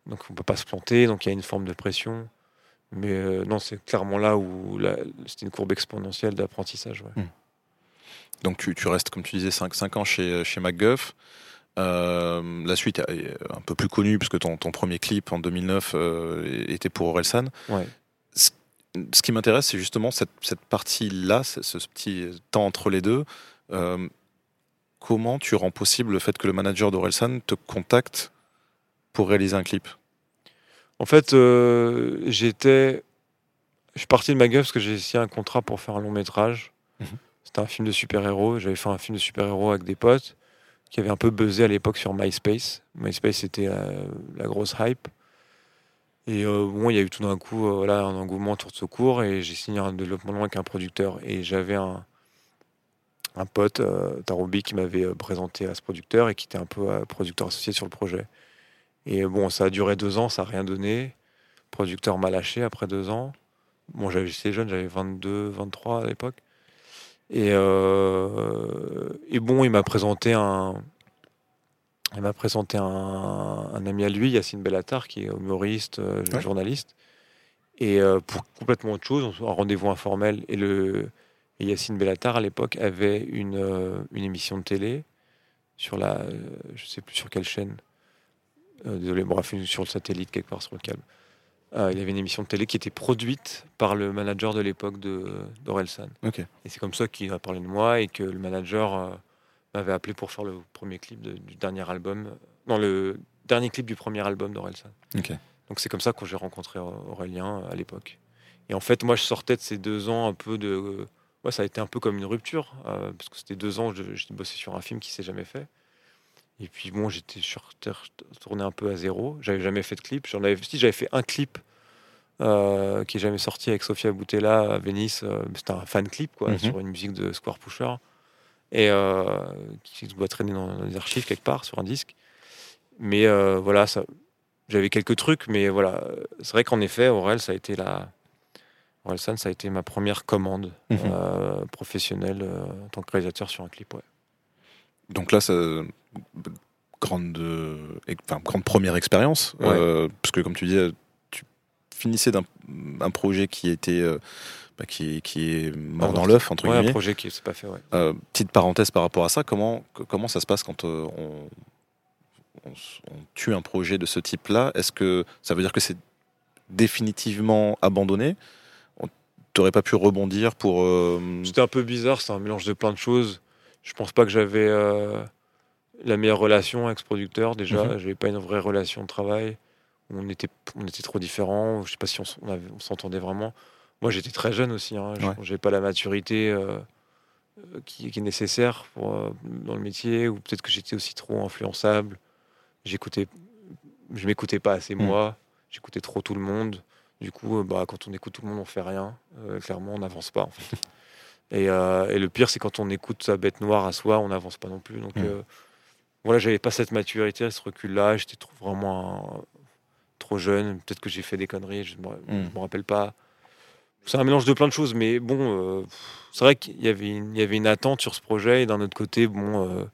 Donc on peut pas se planter, donc il y a une forme de pression. Mais euh, non, c'est clairement là où c'était une courbe exponentielle d'apprentissage. ouais. Donc tu, tu restes, comme tu disais, 5, ans chez, chez MacGuff. Euh, la suite est un peu plus connue puisque ton, ton premier clip en 2009 euh, était pour Orelsan. Ouais. Ce qui m'intéresse, c'est justement cette, cette partie-là, ce, ce petit temps entre les deux. Euh, comment tu rends possible le fait que le manager d'Orelsan te contacte pour réaliser un clip? En fait, euh, j'étais. Je suis parti de ma gueule parce que j'ai signé un contrat pour faire un long métrage. Mhm. C'était un film de super-héros. J'avais fait un film de super-héros avec des potes qui avaient un peu buzzé à l'époque sur MySpace. MySpace, c'était euh, la grosse hype. Et euh, bon, il y a eu tout d'un coup euh, voilà, un engouement autour de ce cours et j'ai signé un développement long avec un producteur. Et j'avais un, un pote, euh, Taroubi, qui m'avait présenté à ce producteur et qui était un peu producteur associé sur le projet. Et bon, ça a duré deux ans, ça n'a rien donné. Le producteur m'a lâché après deux ans. Bon, j'avais- j'étais jeune, j'avais 22, 23 à l'époque. Et, euh, et bon, il m'a présenté un, il m'a présenté un, un ami à lui, Yacine Bellatar, qui est humoriste, euh, Ouais. journaliste. Et euh, pour complètement autre chose, on se- un rendez-vous informel. Et, le, et Yacine Bellatar, à l'époque, avait une, une émission de télé sur la, je sais plus sur quelle chaîne. Euh, désolé, une- sur le satellite, quelque part sur le câble. Euh, il avait une émission de télé qui était produite par le manager de l'époque d'Orelsan. Ok. Et c'est comme ça qu'il a parlé de moi et que le manager euh, m'avait appelé pour faire le premier clip de- du dernier album. Non, le dernier clip du premier album d'Orelsan. Ok. Donc c'est comme ça que j'ai rencontré Aurélien euh, à l'époque. Et en fait, moi, je sortais de ces deux ans un peu de. Ouais, ça a été un peu comme une rupture, euh, parce que c'était deux ans, je- j'ai bossé sur un film qui s'est jamais fait. Et puis bon, j'étais sur terre, tourné un peu à zéro. J'avais jamais fait de clip. J'en avais, si j'avais fait un clip euh, qui est jamais sorti avec Sofia Boutella à Venise. euh, c'était un fan clip quoi, Mhm. sur une musique de Square Pusher et euh, qui doit traîner dans, les archives quelque part sur un disque. Mais voilà, ça, j'avais quelques trucs, mais voilà, c'est vrai qu'en effet, Aurel, ça a été la Orelsan, ça a été ma première commande Mhm. professionnelle en tant que réalisateur sur un clip. Ouais. Donc là, ça, grande, euh, enfin, grande première expérience, Ouais. euh, parce que comme tu disais, tu finissais d'un un projet qui était, euh, bah, qui, qui est mort dans l'œuf entre Ouais, un guillemets. projet qui s'est pas fait. Ouais. Euh, petite parenthèse par rapport à ça, comment, ça se passe quand on, on s- on tue un projet de ce type-là? Est-ce que ça veut dire que c'est définitivement abandonné? Tu n'aurais pas pu rebondir pour. C'était un peu bizarre, c'est un mélange de plein de choses. Je pense pas que j'avais euh, la meilleure relation avec ce producteur. Déjà, Mhm. j'avais pas une vraie relation de travail. On était, on était trop différents. Je sais pas si on, s'entendait vraiment. Moi, j'étais très jeune aussi. Hein. Je- Ouais. J'avais pas la maturité euh, euh, qui, qui est nécessaire pour, euh, dans le métier, ou peut-être que j'étais aussi trop influençable. J'écoutais, je m'écoutais pas assez Mhm. moi. J'écoutais trop tout le monde. Du coup, bah, quand on écoute tout le monde, on fait rien. Clairement, on n'avance pas. En fait. Et, euh, et le pire, c'est quand on écoute sa bête noire à soi, on n'avance pas non plus. Donc Mm. euh, voilà, j'avais pas cette maturité, ce recul-là. J'étais trop- vraiment un- trop jeune. Peut-être que j'ai fait des conneries, je me, Mm. me rappelle pas. C'est un mélange de plein de choses, mais bon, euh, c'est vrai qu'il y avait, une, il y avait une attente sur ce projet. Et d'un autre côté, bon,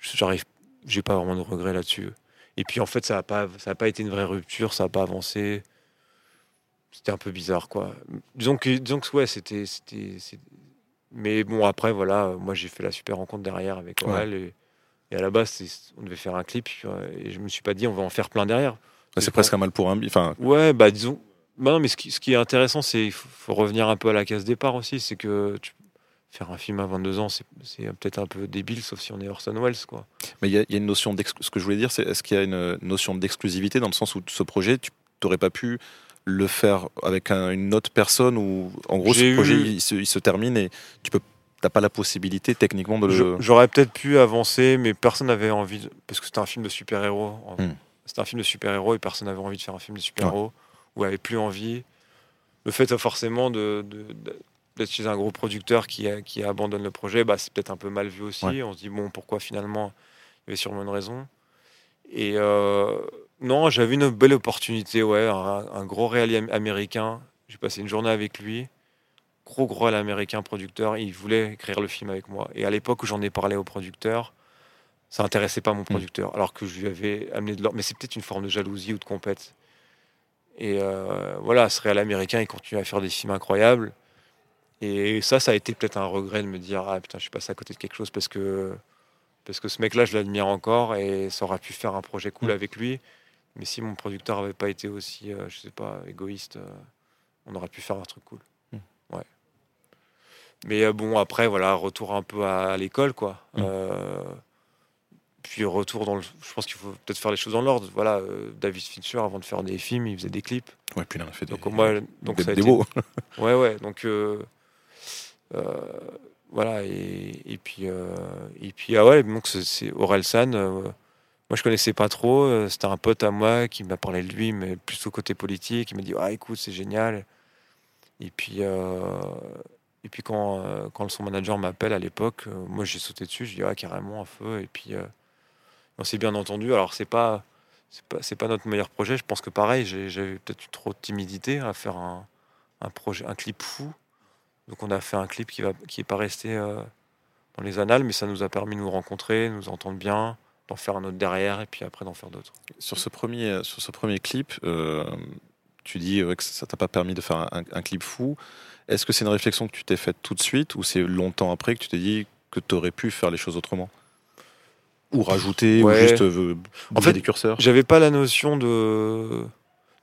j'arrive, j'ai pas vraiment de regrets là-dessus. Et puis en fait, ça n'a pas, ça a pas été une vraie rupture, ça n'a pas avancé. C'était un peu bizarre, quoi. Disons que, disons que ouais, c'était, c'était, mais bon, après, voilà, euh, moi j'ai fait la super rencontre derrière avec Ouais. Aurel et, et à la base, on devait faire un clip euh, et je me suis pas dit on va en faire plein derrière. bah, c'est presque un mal pour un. Enfin, Ouais, bah disons. Bah non, mais ce qui, ce qui est intéressant, c'est il faut, faut revenir un peu à la case départ aussi. C'est que tu- faire un film à 22 ans, c'est c'est peut-être un peu débile, sauf si on est Orson Welles, quoi. mais il y, a- il y a une notion Ce que je voulais dire, c'est est-ce qu'il y a une notion d'exclusivité dans le sens où ce projet, tu n'aurais pas pu le faire avec un- une autre personne ou en gros ce projet eu- il, se, il se termine et tu peux t'as pas la possibilité techniquement de le. J'aurais peut-être pu avancer, mais personne n'avait envie, de- parce que c'était un film de super-héros. en- Hmm. C'était un film de super-héros et personne n'avait envie de faire un film de super-héros, ou avait plus envie. Le fait euh, forcément de, d'être chez un gros producteur qui, a- qui abandonne le projet, bah, c'est peut-être un peu mal vu aussi. Ouais. On se dit, bon, pourquoi finalement? Il y avait sûrement une raison. Et euh, non, j'avais une belle opportunité, ouais, un, un gros réal am- américain. J'ai passé une journée avec lui. Gros, gros réal américain producteur. Il voulait écrire le film avec moi. Et à l'époque où j'en ai parlé au producteur, ça intéressait pas mon producteur. Alors que je lui avais amené de l'or. Mais c'est peut-être une forme de jalousie ou de compète. Et euh, voilà, ce réal américain, il continue à faire des films incroyables. Et ça, ça a été peut-être un regret de me dire Ah putain, je suis passé à côté de quelque chose parce que, parce que ce mec-là, je l'admire encore et ça aurait pu faire un projet cool Mm. avec lui. Mais si mon producteur avait pas été aussi, euh, je sais pas, égoïste, euh, on aurait pu faire un truc cool. Mm. Ouais. Mais euh, bon, après, voilà, retour un peu à, l'école, quoi. Mm. Euh, puis retour dans le. Je pense qu'il faut peut-être faire les choses dans l'ordre. Voilà, David Fincher, avant de faire des films, il faisait des clips. Ouais, puis là, a fait des, Donc, moi, donc des ça a été- démos. Ouais, ouais. Donc, voilà. Et, et puis, et puis, ah ouais, donc c'est- c'est Orelsan. Moi, je connaissais pas trop. euh, C'était un pote à moi qui m'a parlé de lui, mais plus au côté politique. Il m'a dit, ah, écoute, c'est génial. Et puis, euh, et puis quand, euh, quand son manager m'appelle à l'époque, moi, j'ai sauté dessus. Je dis, ah, carrément, un feu. Et puis, on s'est bien entendu. Alors, c'est pas. C'est pas, pas notre meilleur projet. Je pense que pareil, j'avais peut-être eu trop de timidité à faire un, un projet, un clip fou. Donc on a fait un clip qui va, qui est pas resté dans les annales, mais ça nous a permis de nous rencontrer, nous entendre bien, d'en faire un autre derrière et puis après d'en faire d'autres. Sur ce premier, sur ce premier clip, euh, tu dis ouais, que ça t'a pas permis de faire un, un clip fou. Est-ce que c'est une réflexion que tu t'es faite tout de suite ou c'est longtemps après que tu t'es dit que tu aurais pu faire les choses autrement? Ou rajouter, Ouais. ou juste euh, bouger fait, des curseurs? J'avais pas la notion de.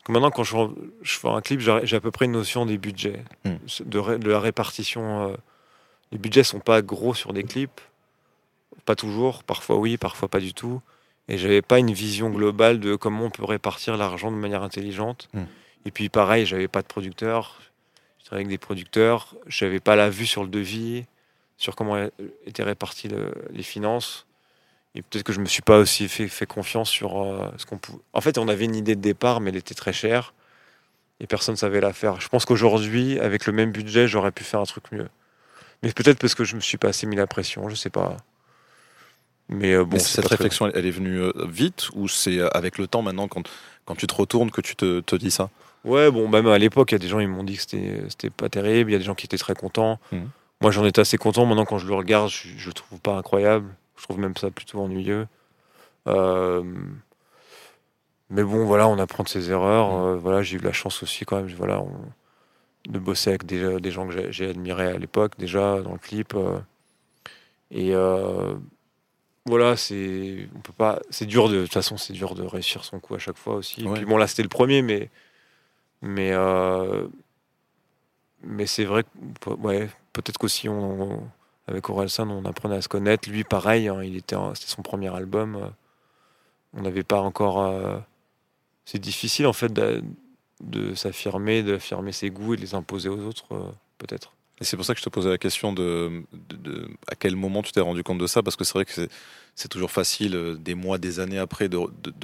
Maintenant, quand je, je fais un clip, j'ai à peu près une notion des budgets, Hmm. de la répartition. euh, Les budgets sont pas gros sur des clips, pas toujours, parfois oui, parfois pas du tout. Et j'avais pas une vision globale de comment on peut répartir l'argent de manière intelligente. Hmm. Et puis pareil, j'avais pas de producteur, je travaillais avec des producteurs, j'avais pas la vue sur le devis, sur comment étaient réparties le- les finances. Et peut-être que je me suis pas aussi fait, fait confiance sur euh, ce qu'on pouvait. En fait, on avait une idée de départ, mais elle était très chère et personne ne savait la faire. Je pense qu'aujourd'hui, avec le même budget, j'aurais pu faire un truc mieux. Mais peut-être parce que je me suis pas assez mis la pression, je sais pas. Mais euh, bon, Mais cette très- réflexion, elle, elle est venue euh, vite ou c'est euh, avec le temps maintenant, quand, quand tu te retournes, que tu te, te dis ça? Ouais, bon, même à l'époque, il y a des gens, ils m'ont dit que c'était pas terrible. Il y a des gens qui étaient très contents. Mhm. Moi, j'en étais assez content. Maintenant, quand je le regarde, je, je le trouve pas incroyable. Je trouve même ça plutôt ennuyeux. Euh, Mais bon, voilà, on apprend de ses erreurs. Euh, voilà, j'ai eu la chance aussi, quand même, voilà, on- de bosser avec des, des gens que j'ai- j'ai admirés à l'époque, déjà, dans le clip. euh. Et euh, voilà, c'est on peut pas c'est dur de, de toute façon c'est dur de réussir son coup à chaque fois aussi. Et puis bon là c'était le premier mais mais euh, mais c'est vrai que ouais peut-être qu'aussi on, avec Orelsan on apprenait à se connaître. Lui pareil hein, il était c'était son premier album. Euh, on n'avait pas encore euh, c'est difficile en fait de, de s'affirmer d'affirmer ses goûts et de les imposer aux autres euh, peut-être Et c'est pour ça que je te posais la question de, de- de- à quel moment tu t'es rendu compte de ça, parce que c'est vrai que c'est- toujours facile, euh, des mois, des années après, de,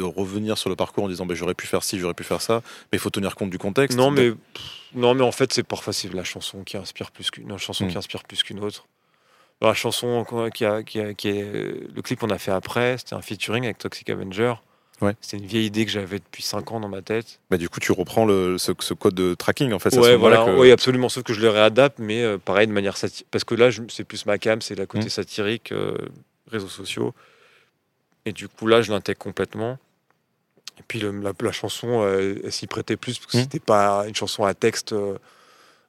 revenir sur le parcours en disant ben, j'aurais pu faire ci, j'aurais pu faire ça, mais il faut tenir compte du contexte. Non, mais, pff, non, mais en fait, c'est parfois c'est la chanson qui inspire plus qu'une une chanson qui inspire plus qu'une autre. La chanson qu'on- qui a, qui a- qui est le clip qu'on a fait après, c'était un featuring avec Toxic Avenger. Ouais. C'était une vieille idée que j'avais depuis 5 ans dans ma tête. bah, du coup, tu reprends le, ce, ce code de tracking, en fait. c'est Ouais, voilà, que- oui, absolument. Sauf que je le réadapte, mais euh, pareil, de manière satirique. Parce que là, c'est plus ma cam, c'est la côté Mm. satirique, euh, réseaux sociaux. Et du coup, là, je l'intègre complètement. Et puis, le- la, la chanson, euh, elle s'y prêtait plus, parce que Mm. c'était pas une chanson à texte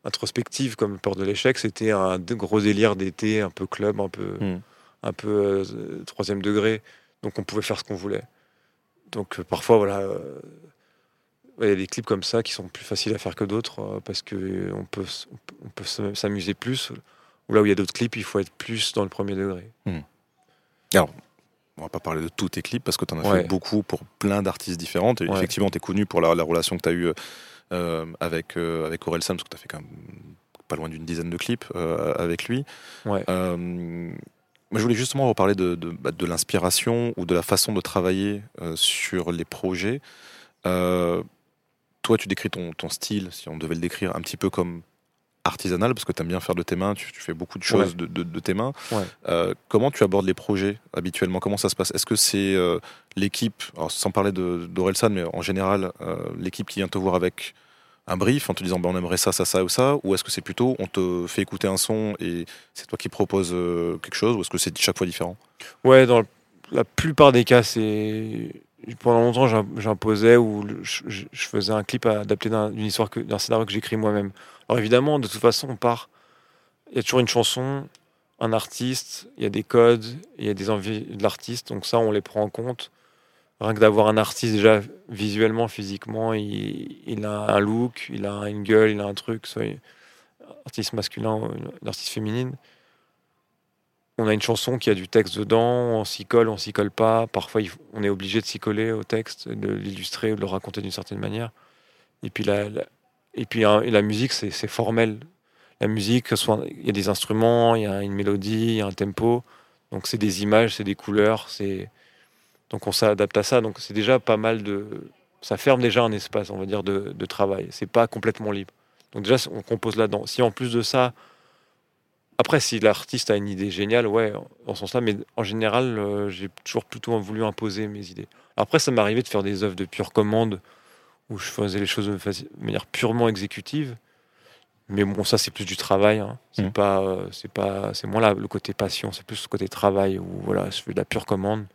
introspective comme Peur de l'échec, c'était un gros délire d'été, un peu club, un peu, Mm. un peu troisième degré. Donc, on pouvait faire ce qu'on voulait. Donc, euh, parfois, voilà. euh, Il y a des clips comme ça qui sont plus faciles à faire que d'autres euh, parce que on peut, on peut- s'amuser plus. Ou là où il y a d'autres clips, il faut être plus dans le premier degré. On va pas parler de tous tes clips parce que tu en as Ouais. fait beaucoup pour plein d'artistes différents. Et Ouais. Effectivement, tu es connu pour la, la relation que tu as eue avec, avec Orelsan, parce que tu as fait quand même pas loin d'une dizaine de clips avec lui. Ouais. Moi, je voulais justement reparler de, de, bah, de l'inspiration ou de la façon de travailler sur les projets. toi, tu décris ton, ton, style, si on devait le décrire, un petit peu comme artisanal parce que tu aimes bien faire de tes mains, tu, fais beaucoup de choses de, de, tes mains. Euh, comment tu abordes les projets habituellement? Comment ça se passe? Est-ce que c'est euh, l'équipe, sans parler d'Orelsan, mais en général, euh, l'équipe qui vient te voir avec un brief en te disant ben, on aimerait ça, ça, ça ou ça Ou est-ce que c'est plutôt on te fait écouter un son et c'est toi qui proposes quelque chose Ou est-ce que c'est chaque fois différent? Ouais, dans la plupart des cas, c'est pendant longtemps, j'imposais ou je, faisais un clip adapté d'une histoire, d'un scénario que j'écris moi-même. Alors évidemment, de toute façon, on part. Il y a toujours une chanson, un artiste, il y a des codes, il y a des envies de l'artiste. Donc ça, on les prend en compte. Rien que d'avoir un artiste déjà visuellement, physiquement, il, a un look, il a une gueule, il a un truc, soit artiste masculin ou artiste féminine. On a une chanson qui a du texte dedans, on s'y colle, on s'y colle pas. Parfois, on est obligé de s'y coller au texte, de l'illustrer ou de le raconter d'une certaine manière. Et puis la, puis hein, la musique, c'est formel. La musique, il y a des instruments, il y a une mélodie, il y a un tempo. Donc c'est des images, c'est des couleurs, c'est donc on s'adapte à ça. Donc c'est déjà pas mal de, ça ferme déjà un espace, on va dire, de, de travail. C'est pas complètement libre. Donc déjà on compose là-dedans. Si en plus de ça, après si l'artiste a une idée géniale, ouais, en ce sens-là, mais en général, euh, j'ai toujours plutôt voulu imposer mes idées. Après ça m'arrivait de faire des œuvres de pure commande où je faisais les choses de manière purement exécutive. Mais bon, ça c'est plus du travail. Hein. C'est mmh. pas, euh, c'est pas, c'est moins là le côté passion, c'est plus le côté travail où voilà, je fais de la pure commande,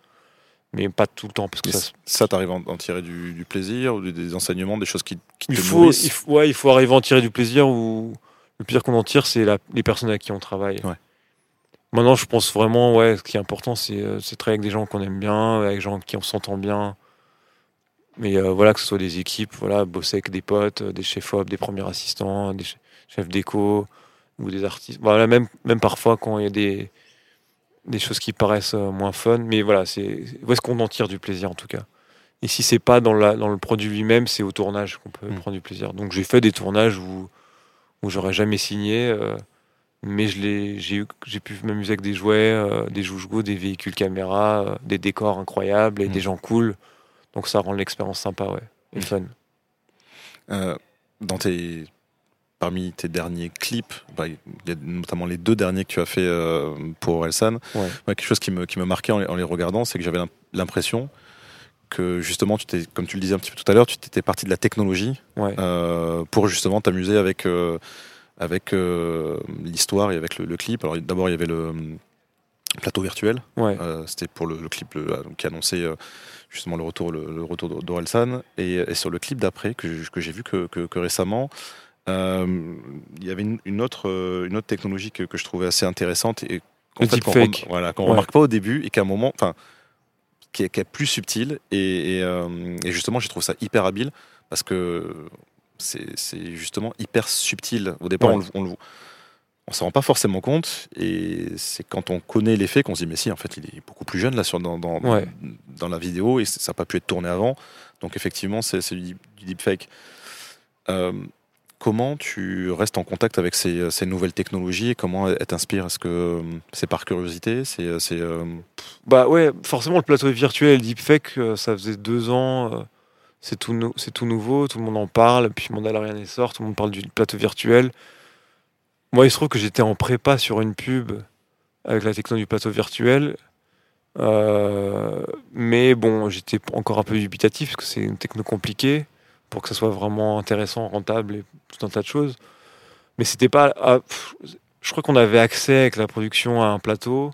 mais pas tout le temps parce que ça. Ça, t'arrives à en tirer du, plaisir ou des enseignements, des choses qui, qui il te faut, il faut, ouais, il faut arriver à en tirer du plaisir ou le pire qu'on en tire, c'est les personnes avec qui on travaille. Ouais. Maintenant, je pense vraiment, ouais, ce qui est important, c'est, euh, travailler avec des gens qu'on aime bien, avec des gens qui on s'entend bien. Mais euh, voilà, que ce soit des équipes, voilà, bosser avec des potes, euh, des chefs-op, des premiers assistants, des chefs d'éco ou des artistes. Voilà, même, même parfois quand il y a des, des choses qui paraissent euh, moins fun. Mais voilà, c'est où est-ce qu'on en tire du plaisir en tout cas? Et si c'est pas dans, la, dans le produit lui-même, c'est au tournage qu'on peut mm. prendre du plaisir. Donc j'ai fait des tournages où, où j'aurais jamais signé, mais j'ai pu m'amuser avec des jouets, des joujoux, des véhicules caméra, des décors incroyables et mm. des gens cool. Donc ça rend l'expérience sympa, ouais, et fun. Euh, dans tes, parmi tes derniers clips, bah, il y a notamment les deux derniers que tu as fait euh, pour Elsan. quelque chose qui me, qui me marquait en les, regardant, c'est que j'avais l'impression que justement, tu t'es, comme tu le disais un petit peu tout à l'heure, tu étais parti de la technologie euh, pour justement t'amuser avec, avec l'histoire et avec le, clip. Alors d'abord, il y avait le plateau virtuel. C'était pour le, clip qui annonçait justement le retour, le, retour d'Orelsan. Et, sur le clip d'après, que, j'ai vu que, récemment, euh, il y avait une, autre, une autre technologie que, je trouvais assez intéressante et qu'on ne voilà, remarque pas au début et qu'à un moment, enfin, qui est, plus subtil et, euh, et justement, je trouve ça hyper habile parce que c'est justement hyper subtil. Au départ, on, on, on s'en rend pas forcément compte et c'est quand on connaît les faits qu'on se dit mais si en fait il est beaucoup plus jeune là sur, dans, dans, dans la vidéo et ça n'a pas pu être tourné avant. Donc effectivement c'est du, deepfake. Euh, comment tu restes en contact avec ces, nouvelles technologies et comment elles t'inspirent? Est-ce que euh, c'est par curiosité? C'est euh, bah ouais forcément le plateau virtuel deepfake ça faisait deux ans c'est tout, nouveau tout le monde en parle puis Mandalorian sort tout le monde parle du plateau virtuel. Moi, il se trouve que j'étais en prépa sur une pub avec la technologie du plateau virtuel. Euh, mais bon, j'étais encore un peu dubitatif parce que c'est une techno compliquée. Pour que ça soit vraiment intéressant, rentable tout un tas de choses. Mais c'était pas. Ah, je crois qu'on avait accès avec la production à un plateau.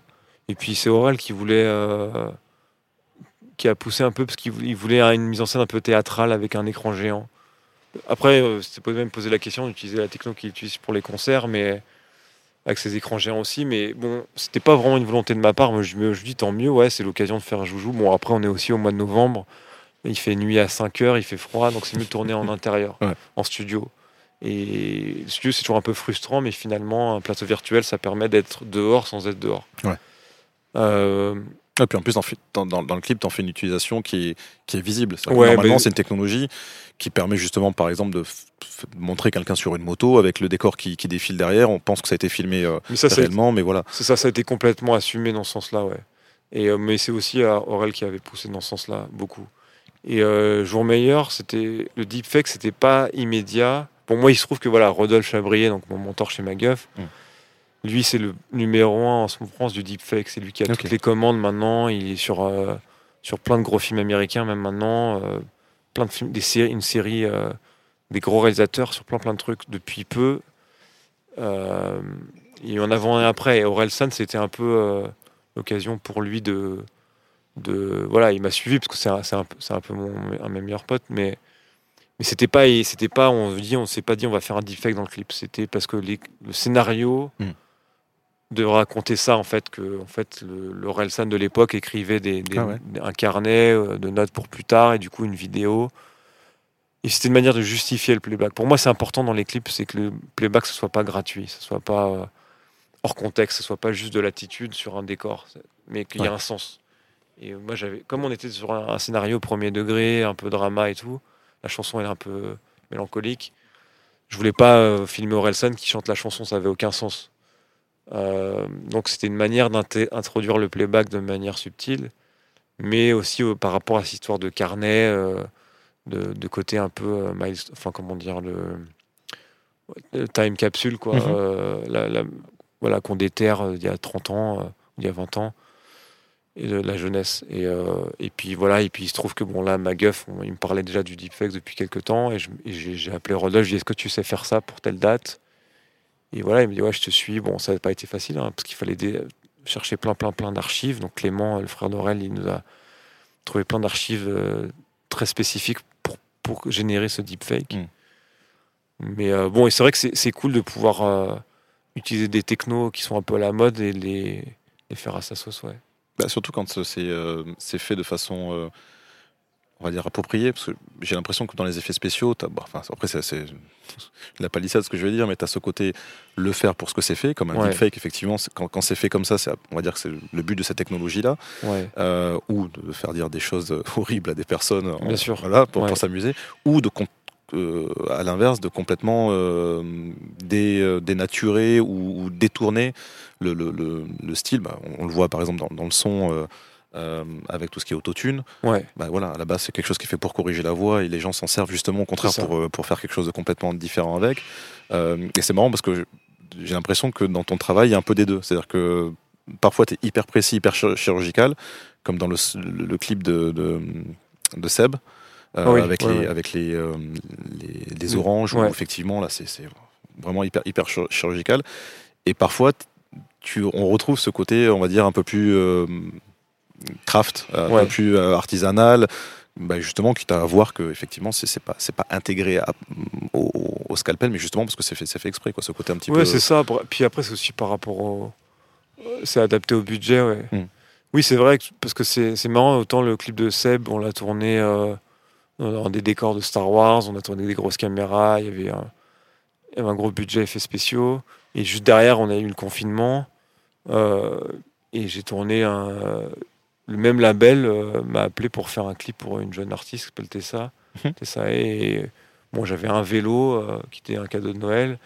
Et puis c'est Aurel qui voulait. Euh, qui a poussé un peu parce qu'il voulait une mise en scène un peu théâtrale avec un écran géant. Après, euh, c'était même poser la question d'utiliser la techno qu'il utilise pour les concerts, mais avec ses écrans géants aussi. Mais bon, c'était pas vraiment une volonté de ma part. Moi, je me dis tant mieux, ouais, c'est l'occasion de faire un joujou. Bon, après, on est aussi au mois de novembre. Il fait nuit à 5 heures, il fait froid, donc c'est mieux de tourner en intérieur, en studio. Et studio, c'est toujours un peu frustrant, mais finalement, un plateau virtuel, ça permet d'être dehors sans être dehors. Ouais. Euh, Et puis en plus, dans, dans, dans le clip, tu en fais une utilisation qui est, qui est visible. Ouais, normalement, mais- c'est une technologie qui permet justement, par exemple, de montrer quelqu'un sur une moto avec le décor qui, qui défile derrière. On pense que ça a été filmé euh, Mais ça, c'est réellement, mais voilà. c'est ça, ça a été complètement assumé dans ce sens-là, ouais. Et, euh, mais c'est aussi Aurel qui avait poussé dans ce sens-là, beaucoup. Et euh, Jour meilleur, c'était le deepfake, c'était pas immédiat. Pour moi, il se trouve que voilà, Rodolphe Chabrier, donc mon mentor chez Maguff, Mm. lui, c'est le numéro un en France du deepfake. C'est lui qui a toutes les commandes maintenant. Il est sur, euh, sur plein de gros films américains, même maintenant. euh, plein de films, des séries, une série, euh, des gros réalisateurs sur plein plein de trucs depuis peu. Euh, et en avant et après. Et Aurel San, c'était un peu l'occasion pour lui de, de. Voilà, il m'a suivi parce que c'est un, peu- c'est un peu mon, un de mes meilleurs potes, mais. Mais c'était pas, c'était pas, on dit, on s'est pas dit, on va faire un deepfake dans le clip. C'était parce que les- le scénario Hmm. de raconter ça, en fait, que, en fait, le, le de l'époque écrivait des, des- Ah ouais. un carnet euh, de notes pour plus tard et du coup une vidéo. Et c'était une manière de justifier le playback. Pour moi, c'est important dans les clips, c'est que le playback ce soit pas gratuit, ce soit pas euh, hors contexte, ce soit pas juste de l'attitude sur un décor, mais qu'il y ait Ouais. un sens. Et moi, j'avais, comme on était sur un, un scénario premier degré, un peu drama et tout, la chanson est un peu mélancolique. Je voulais pas euh, filmer Orelsan qui chante la chanson, ça avait aucun sens. Euh, donc c'était une manière d'introduire le playback de manière subtile, mais aussi euh, par rapport à cette histoire de carnet, de, de côté un peu, enfin comment dire, le, le time capsule, quoi, Mhm. la- la- voilà, qu'on déterre il y a 30 ans, il y a 20 ans, et de la jeunesse. Et, euh, et puis voilà, et puis il se trouve que bon là, Maguff, on- il me parlait déjà du deepfake depuis quelques temps, et j'ai appelé Rodolphe, je lui ai dit, est-ce que tu sais faire ça pour telle date? Et voilà, il me dit, ouais, je te suis. Bon, ça n'a pas été facile, hein, parce qu'il fallait chercher plein, plein, plein d'archives. Donc Clément, le frère d'Aurel, il nous a trouvé plein d'archives euh, très spécifiques pour, pour générer ce deepfake. Mm. Mais euh, bon, et c'est vrai que c'est c'est cool de pouvoir utiliser des technos qui sont un peu à la mode et les, les faire à sa sauce, ouais. Bah, surtout quand euh, c'est fait de façon, euh, on va dire, appropriée. Parce que j'ai l'impression que dans les effets spéciaux, t'as- bah, enfin, après, c'est la palissade ce que je veux dire, mais tu as ce côté le faire pour ce que c'est fait, comme un Ouais. deepfake, effectivement. Quand, quand c'est fait comme ça, c'est- on va dire que c'est le but de cette technologie-là. ouais. euh, ou de faire dire des choses horribles à des personnes en- Bien sûr. voilà, pour, Ouais. pour s'amuser, ou de euh, à l'inverse de complètement euh, dé- euh, dénaturer ou, ou détourner le, le- le- le style. Bah, on, on le voit par exemple dans, dans le son euh, avec tout ce qui est autotune. Ouais, Bah, voilà, à la base c'est quelque chose qui est fait pour corriger la voix et les gens s'en servent justement au contraire pour, pour faire quelque chose de complètement différent avec. Euh, et c'est marrant parce que j'ai l'impression que dans ton travail il y a un peu des deux. C'est-à-dire que parfois tu es hyper précis, hyper chir- chirurgical, comme dans le, le- le clip de, de, de Seb. Euh, oui, avec, ouais, les, ouais. avec les, euh, les, les Oui, oranges, où effectivement là c'est vraiment hyper, hyper chir- chirurgical. Et parfois tu, on retrouve ce côté, on va dire, un peu plus euh, craft, un Ouais. peu plus euh, artisanal, bah, justement, quitte à voir que effectivement c'est pas c'est pas intégré à- au, au scalpel, mais justement parce que c'est fait fait exprès quoi, ce côté un petit ouais peu. c'est ça. Puis après, c'est aussi par rapport au. C'est adapté au budget, ouais. Mm. Oui, c'est vrai, que- parce que c'est c'est marrant. Autant le clip de Seb, on l'a tourné euh, dans des décors de Star Wars, on a tourné des grosses caméras, il y avait un, il y avait un gros budget effets spéciaux. Et juste derrière, on a eu le confinement. euh, et j'ai tourné un. Le même label euh, m'a appelé pour faire un clip pour une jeune artiste qui s'appelle Tessa. Mhm. Tessa et bon, j'avais un vélo euh, qui était un cadeau de Noël,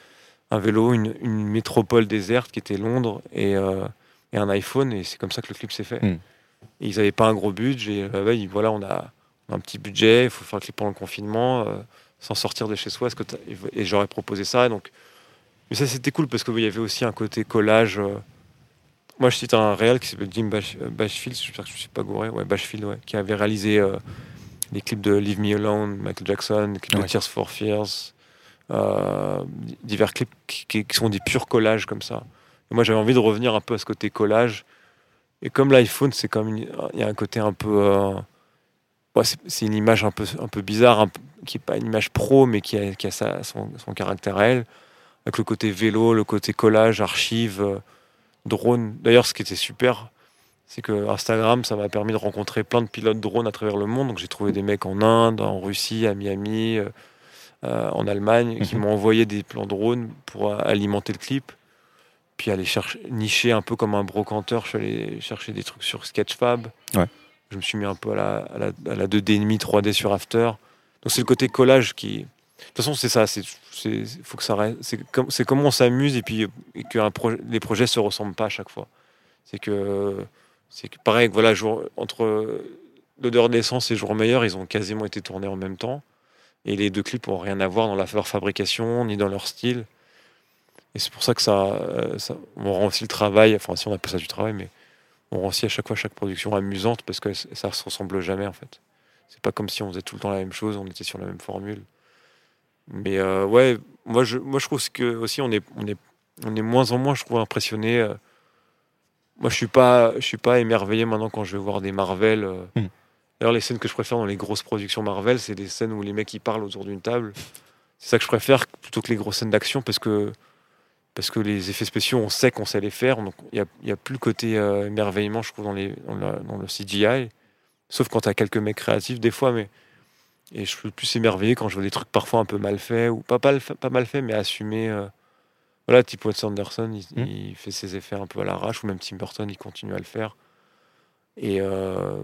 un vélo, une, une métropole déserte qui était Londres et, et un iPhone et c'est comme ça que le clip s'est fait. Mhm. Et ils n'avaient pas un gros budget. Et là-bas, ils- voilà, on a un petit budget, il faut faire le clip pendant le confinement, euh, sans sortir de chez soi. Est-ce que et j'aurais proposé ça. Donc, mais ça c'était cool parce qu'il y avait aussi un côté collage. euh, moi, je cite un réal qui s'appelle Jim Bash- euh, Bashfield, j'espère que je ne suis pas gouré, ouais, Bashfield, ouais, qui avait réalisé euh, les clips de Leave Me Alone, Michael Jackson, les clips Ouais. de Tears for Fears, euh, divers clips qui, sont des purs collages comme ça. Et moi, j'avais envie de revenir un peu à ce côté collage. Et comme l'iPhone, c'est comme il y a un côté un peu, c'est une image un peu, un peu bizarre, un peu- qui est pas une image pro, mais qui a, qui a sa- son, son caractère à elle, avec le côté vélo, le côté collage, archive, euh, drone. D'ailleurs, ce qui était super, c'est que Instagram, ça m'a permis de rencontrer plein de pilotes drones à travers le monde. Donc j'ai trouvé des mecs en Inde, en Russie, à Miami, euh, euh, en Allemagne, qui Mhm. m'ont envoyé des plans drones pour alimenter le clip. puis aller chercher, nicher un peu comme un brocanteur. Je suis allé chercher des trucs sur Sketchfab. Ouais. Je me suis mis un peu à la, à la, à la 2D 3D sur After. Donc c'est le côté collage qui. De toute façon, c'est ça. C'est, faut que ça. C'est, comme, c'est comment on s'amuse et puis et que les projets se ressemblent pas à chaque fois. C'est que c'est que Voilà, jour, entre l'odeur d'essence et Jour meilleur, ils ont quasiment été tournés en même temps. Et les deux clips ont rien à voir dans leur fabrication ni dans leur style. Et c'est pour ça que ça, rend aussi le travail, enfin si on appelle ça du travail, mais on rend aussi à chaque fois chaque production amusante parce que ça ne se ressemble jamais en fait. C'est pas comme si on faisait tout le temps la même chose, on était sur la même formule. Mais euh, ouais, moi je, moi je trouve que aussi on est, on est, on est moins en moins, je trouve, impressionné. euh. Moi je suis pas, je suis pas émerveillé maintenant quand je vais voir des Marvel. euh. Mm. D'ailleurs les scènes que je préfère dans les grosses productions Marvel, c'est des scènes où les mecs ils parlent autour d'une table. C'est ça que je préfère plutôt que les grosses scènes d'action parce que parce que les effets spéciaux, on sait qu'on sait les faire. Donc, il n'y a, plus le côté euh, émerveillement, je trouve, dans, les, dans, la- dans le CGI. Sauf quand tu as quelques mecs créatifs, des fois. Mais... Et je suis plus émerveillé quand je vois des trucs parfois un peu mal faits, ou pas, mal faits, mais assumés. euh. Voilà, type Wes Anderson, il, Mm. il fait ses effets un peu à l'arrache, ou même Tim Burton, il continue à le faire. Et euh,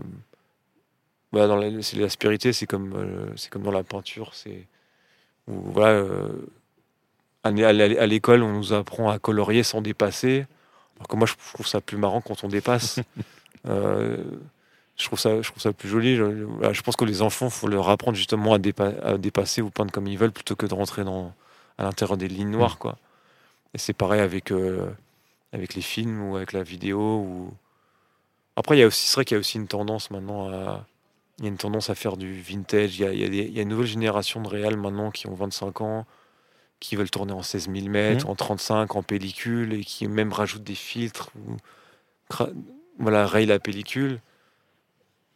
voilà, dans la- c'est l'aspérité, c'est comme, c'est comme dans la peinture. C'est où, voilà, à l'é- à l'é- à l'école, on nous apprend à colorier sans dépasser. Alors que moi, je trouve ça plus marrant quand on dépasse. Euh, je, trouve ça, je trouve ça plus joli. Je, pense que les enfants, faut leur apprendre justement à, dépa- à dépasser ou peindre comme ils veulent plutôt que de rentrer dans, à l'intérieur des lignes noires. Quoi. Et c'est pareil avec, euh, avec les films ou avec la vidéo. Ou... Après, il y a aussi, c'est vrai qu'il y a aussi une tendance maintenant à. Il y a une tendance à faire du vintage. Il y a, il y a des- il y a une nouvelle génération de réals maintenant qui ont 25 ans, qui veulent tourner en 16 mm, en 35, en pellicule, et qui même rajoutent des filtres. Ou, voilà, rayent la pellicule.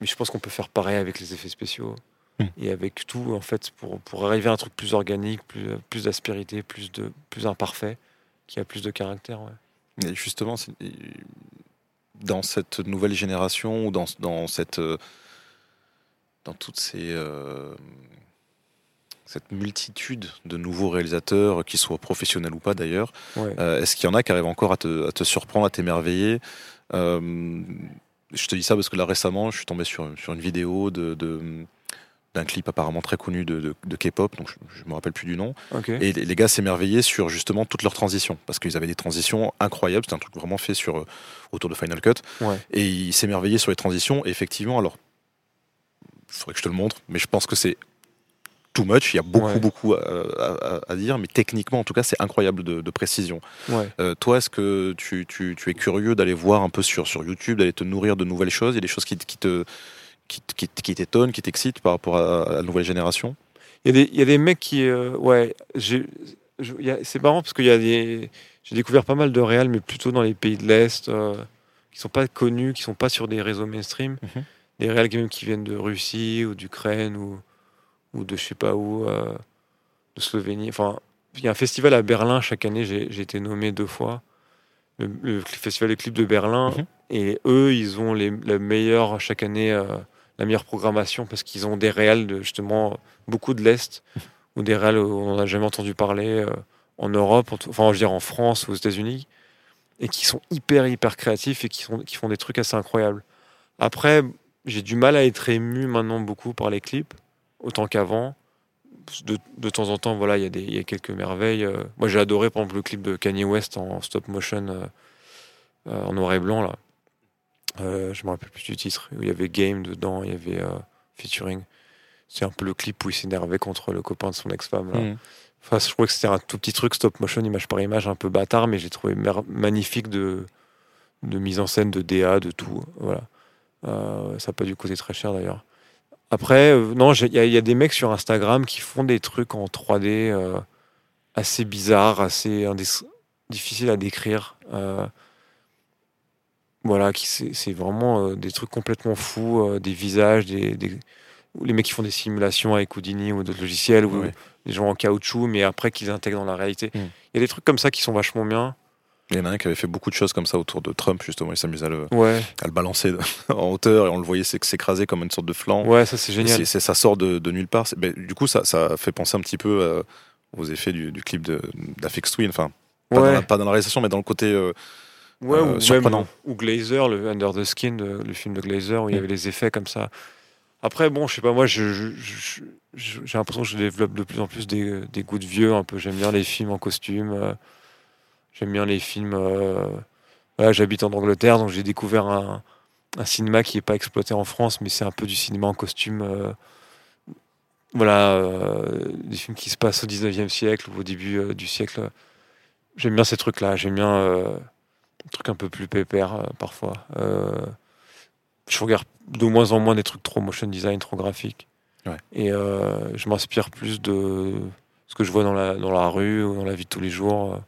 Mais je pense qu'on peut faire pareil avec les effets spéciaux. Mm. Et avec tout, en fait, pour, pour arriver à un truc plus organique, plus, plus d'aspérité, plus, de, plus imparfait, qui a plus de caractère. ouais. Et justement, dans cette nouvelle génération ou dans, dans cette euh, dans toutes ces euh, cette multitude de nouveaux réalisateurs, qu'ils soient professionnels ou pas d'ailleurs, Ouais. euh, est-ce qu'il y en a qui arrivent encore à te, à te surprendre, à t'émerveiller Euh, Je te dis ça parce que là récemment, je suis tombé sur, sur une vidéo de, de- d'un clip apparemment très connu de, de- de K-pop, donc je, je me rappelle plus du nom. Et les les gars s'émerveillaient sur justement toutes leurs transitions, parce qu'ils avaient des transitions incroyables. C'était un truc vraiment fait sur euh, autour de Final Cut. Ouais. Et ils s'émerveillaient sur les transitions. Et effectivement, alors, il faudrait que je te le montre, mais je pense que c'est too much. Il y a beaucoup, Ouais. beaucoup à, à- à dire, mais techniquement, en tout cas, c'est incroyable de, de précision. Ouais. Euh, toi, est-ce que tu, tu- tu es curieux d'aller voir un peu sur, sur YouTube, d'aller te nourrir de nouvelles choses? Il y a des choses qui, te- qui te qui, qui- qui t'étonnent, qui t'excitent par rapport à, à la nouvelle génération? Il y, a des- il y a des mecs qui. euh, ouais, j'ai- je- il y a- c'est marrant parce qu'il y a des. J'ai découvert pas mal de réals, mais plutôt dans les pays de l'Est, euh, qui sont pas connus, qui sont pas sur des réseaux mainstream. Mhm. Des qui, même qui viennent de Russie ou d'Ukraine ou, ou de je sais pas où, euh, de Slovénie. Enfin, il y a un festival à Berlin chaque année, j'ai été nommé deux fois. Le, le festival des clips de Berlin. Mhm. Et eux, ils ont les, la meilleure, chaque année, euh, la meilleure programmation parce qu'ils ont des réals de justement beaucoup de l'Est ou des réals où on n'a jamais entendu parler euh, en Europe, en enfin, je veux dire en France ou aux États-Unis, et qui sont hyper, hyper créatifs et qui, sont, qui font des trucs assez incroyables. Après, j'ai du mal à être ému maintenant beaucoup par les clips, autant qu'avant. De, de temps en temps, voilà, il y, a des- y a quelques merveilles. euh. Moi, j'ai adoré, par exemple, le clip de Kanye West en stop motion, euh, euh, en noir et blanc, là. Euh, je me rappelle plus du titre. Où il y avait Game dedans, il y avait euh, featuring. C'est un peu le clip où il s'énervait contre le copain de son ex-femme. là. Enfin, je trouvais que c'était un tout petit truc stop motion, image par image, un peu bâtard, mais j'ai trouvé magnifique de, de mise en scène, de DA, de tout. Voilà. Ça n'a pas dû coûter très cher d'ailleurs. Après, euh, non, il y, a- il y a des mecs sur Instagram qui font des trucs en 3D euh, assez bizarres, assez difficiles à décrire. Euh, voilà, qui c'est vraiment euh, des trucs complètement fous, des visages, des, les mecs qui font des simulations avec Houdini ou d'autres logiciels, ou Ouais. des gens en caoutchouc, mais après qu'ils intègrent dans la réalité. Il Mm. y a des trucs comme ça qui sont vachement bien. Il y en a un qui avait fait beaucoup de choses comme ça autour de Trump, justement. Il s'amusait à le, Ouais, à le balancer en hauteur et on le voyait s'éc- s'écraser comme une sorte de flanc. ouais, ça c'est génial. c'est- ça sort de, de nulle part. Ben, du coup, ça, ça fait penser un petit peu euh, aux effets du, du clip d'Afex Twin. Enfin, Pas, dans la, pas dans la réalisation, mais dans le côté. euh, Ouais, euh, ou même surprenant. ou Glazer, le Under the Skin, le film de Glazer, où il y Mm. avait les effets comme ça. Après, bon, je sais pas, moi, j'ai l'impression que je développe de plus en plus des, des goûts de vieux, un peu. J'aime bien les films en costume. J'aime bien les films. euh, Voilà, j'habite en Angleterre, donc j'ai découvert un, un cinéma qui n'est pas exploité en France, mais c'est un peu du cinéma en costume. euh, Voilà, euh, des films qui se passent au 19e siècle ou au début du siècle. J'aime bien ces trucs-là. J'aime bien. des trucs un peu plus pépères parfois. Je regarde de moins en moins des trucs trop motion design, trop graphiques. Ouais. Et je m'inspire plus de ce que je vois dans la, dans la rue ou dans la vie de tous les jours.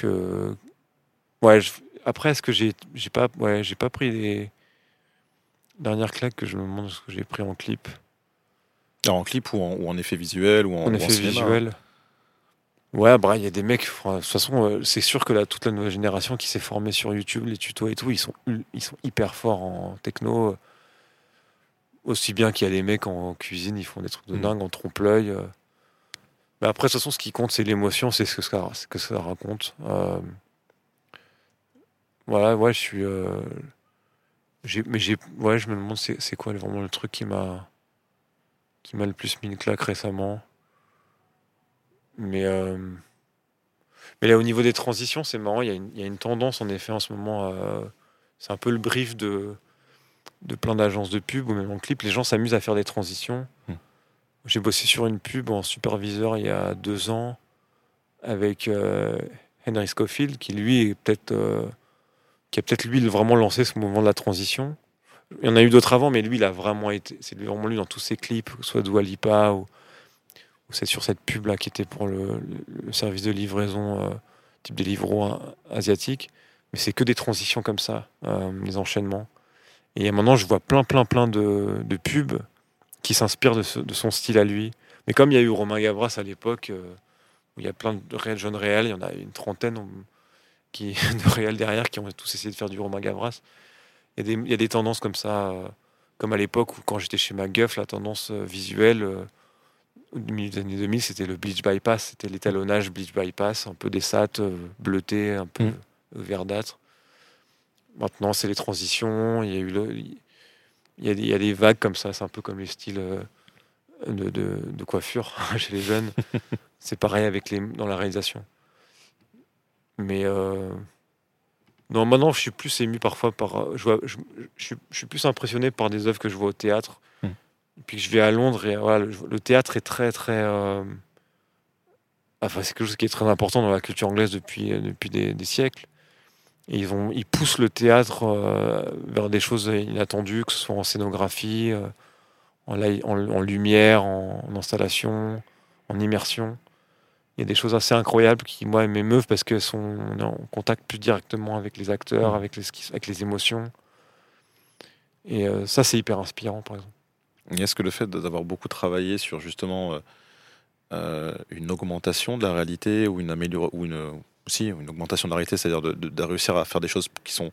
Que ouais. je- Après, est-ce que j'ai j'ai pas ouais j'ai pas pris des dernières claques que je me demande ce que j'ai pris en clip, alors en clip ou en, ou en effet visuel ou en, en ou effet visuel. Ouais, bah, il y a des mecs, de toute façon, euh, c'est sûr que là, toute la nouvelle génération qui s'est formée sur YouTube, les tutos et tout, ils sont, ils sont hyper forts en techno. Aussi bien qu'il y a des mecs en cuisine, ils font des trucs de Mm. dingue en trompe-l'œil. euh. Mais après, de toute façon, ce qui compte, c'est l'émotion, c'est ce que ça, raconte. Euh, Voilà, ouais, je suis. euh, Mais. Ouais, je me demande, c'est quoi vraiment le truc qui m'a. qui m'a le plus mis une claque récemment. Mais, euh, mais là, au niveau des transitions, c'est marrant. Il y, a une, il y a une tendance, en effet, en ce moment. c'est un peu le brief de, de plein d'agences de pub ou même en clip. Les gens s'amusent à faire des transitions. Hmm. J'ai bossé sur une pub en superviseur il y a deux ans avec euh, Henry Scofield, qui lui est peut-être. euh, qui a peut-être lui vraiment lancé ce mouvement de la transition. Il y en a eu d'autres avant, mais lui, il a vraiment été. C'est vraiment lui dans tous ses clips, que ce soit Dua Lipa ou, ou c'est sur cette pub là qui était pour le, service de livraison euh, type des livreaux asiatiques. Mais c'est que des transitions comme ça, les enchaînements. Et maintenant, je vois plein, plein, plein de, de pubs qui s'inspirent de, son style à lui. Mais comme il y a eu Romain Gavras à l'époque, euh, où il y a plein de réels, jeunes réels, il y en a une trentaine on- qui, de réels derrière qui ont tous essayé de faire du Romain Gavras. Il y a des, il y a des tendances comme ça, euh, comme à l'époque où quand j'étais chez MacGuff, la tendance euh, visuelle euh, au milieu des années 2000, c'était le bleach bypass, c'était l'étalonnage bleach bypass, un peu des sats bleutés, un peu Mm. verdâtres. Maintenant, c'est les transitions, il y a eu le- il y a, des- il y a des vagues comme ça, c'est un peu comme les styles euh, de, de- de coiffure chez les jeunes. c'est pareil avec les, dans la réalisation. Mais euh, non, maintenant, je suis plus ému parfois par. Je, vois- je, je suis, je suis plus impressionné par des œuvres que je vois au théâtre. Hmm. Et puis que je vais à Londres et voilà, le, le théâtre est très, très. euh, Enfin, c'est quelque chose qui est très important dans la culture anglaise depuis, depuis des, des siècles. Et ils, vont, ils poussent le théâtre euh, vers des choses inattendues, que ce soit en scénographie, euh, en, li- en, en lumière, en, en installation, en immersion. Il y a des choses assez incroyables qui, moi, m'émeuvent parce qu'elles sont on est en contact plus directement avec les acteurs, Mhm. avec les, avec les émotions. Et euh, ça, c'est hyper inspirant, par exemple. Est-ce que le fait d'avoir beaucoup travaillé sur justement une augmentation de la réalité ou une ou une aussi une augmentation de la réalité, c'est-à-dire de, de- de réussir à faire des choses qui sont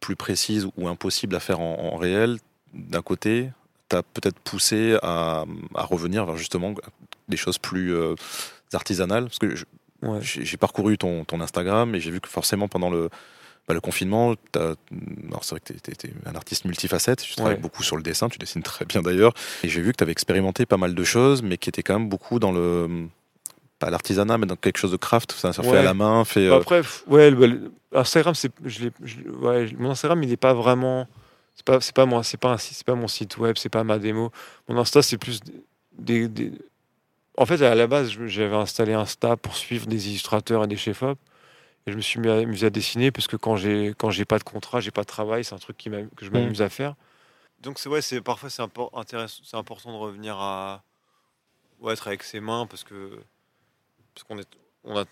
plus précises ou impossibles à faire en, en réel, d'un côté, t'as peut-être poussé à, à revenir vers justement des choses plus euh, artisanales Parce que Ouais. j'ai parcouru ton, ton Instagram et j'ai vu que forcément pendant le, bah, le confinement, c'est vrai que tu es, un artiste multifacette, tu travailles Ouais. beaucoup sur le dessin, tu dessines très bien d'ailleurs, et j'ai vu que tu avais expérimenté pas mal de choses, mais qui étaient quand même beaucoup dans le... pas l'artisanat, mais dans quelque chose de craft, ça, ça fait Ouais. à la main, fait... euh, Après, ouais, le- le- Instagram, c'est, je l'ai- je ouais, mon Instagram, il n'est pas vraiment, c'est pas, c'est pas moi, c'est pas, un c'est pas mon site web, c'est pas ma démo. Mon Insta, c'est plus des, des- En fait, à la base, j'avais installé Insta pour suivre des illustrateurs et des chefs-op, et je me suis mis à, amusé à dessiner parce que quand j'ai, quand j'ai pas de contrat, j'ai pas de travail, c'est un truc qui que je m'amuse à faire. Donc c'est ouais, c'est parfois c'est impor- intéressant, c'est important de revenir à ouais, être avec ses mains parce que parce qu'on est, on a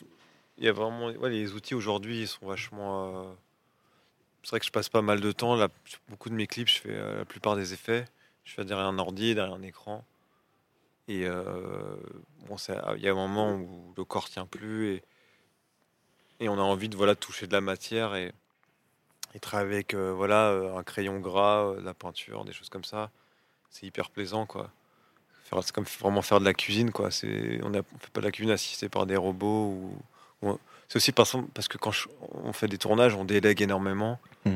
il y a vraiment les outils aujourd'hui sont vachement euh, c'est vrai que je passe pas mal de temps là beaucoup de mes clips je fais euh, la plupart des effets. Je fais derrière un ordi derrière un écran. Et euh, bon c'est il y a un moment où le corps tient plus et et on a envie de voilà toucher de la matière et et travailler avec euh, voilà un crayon gras de la peinture des choses comme ça. C'est hyper plaisant quoi Faire- c'est comme vraiment faire de la cuisine quoi c'est on on fait pas de la cuisine assistée par des robots ou C'est aussi parce, parce que quand on fait des tournages, on délègue énormément. Mm.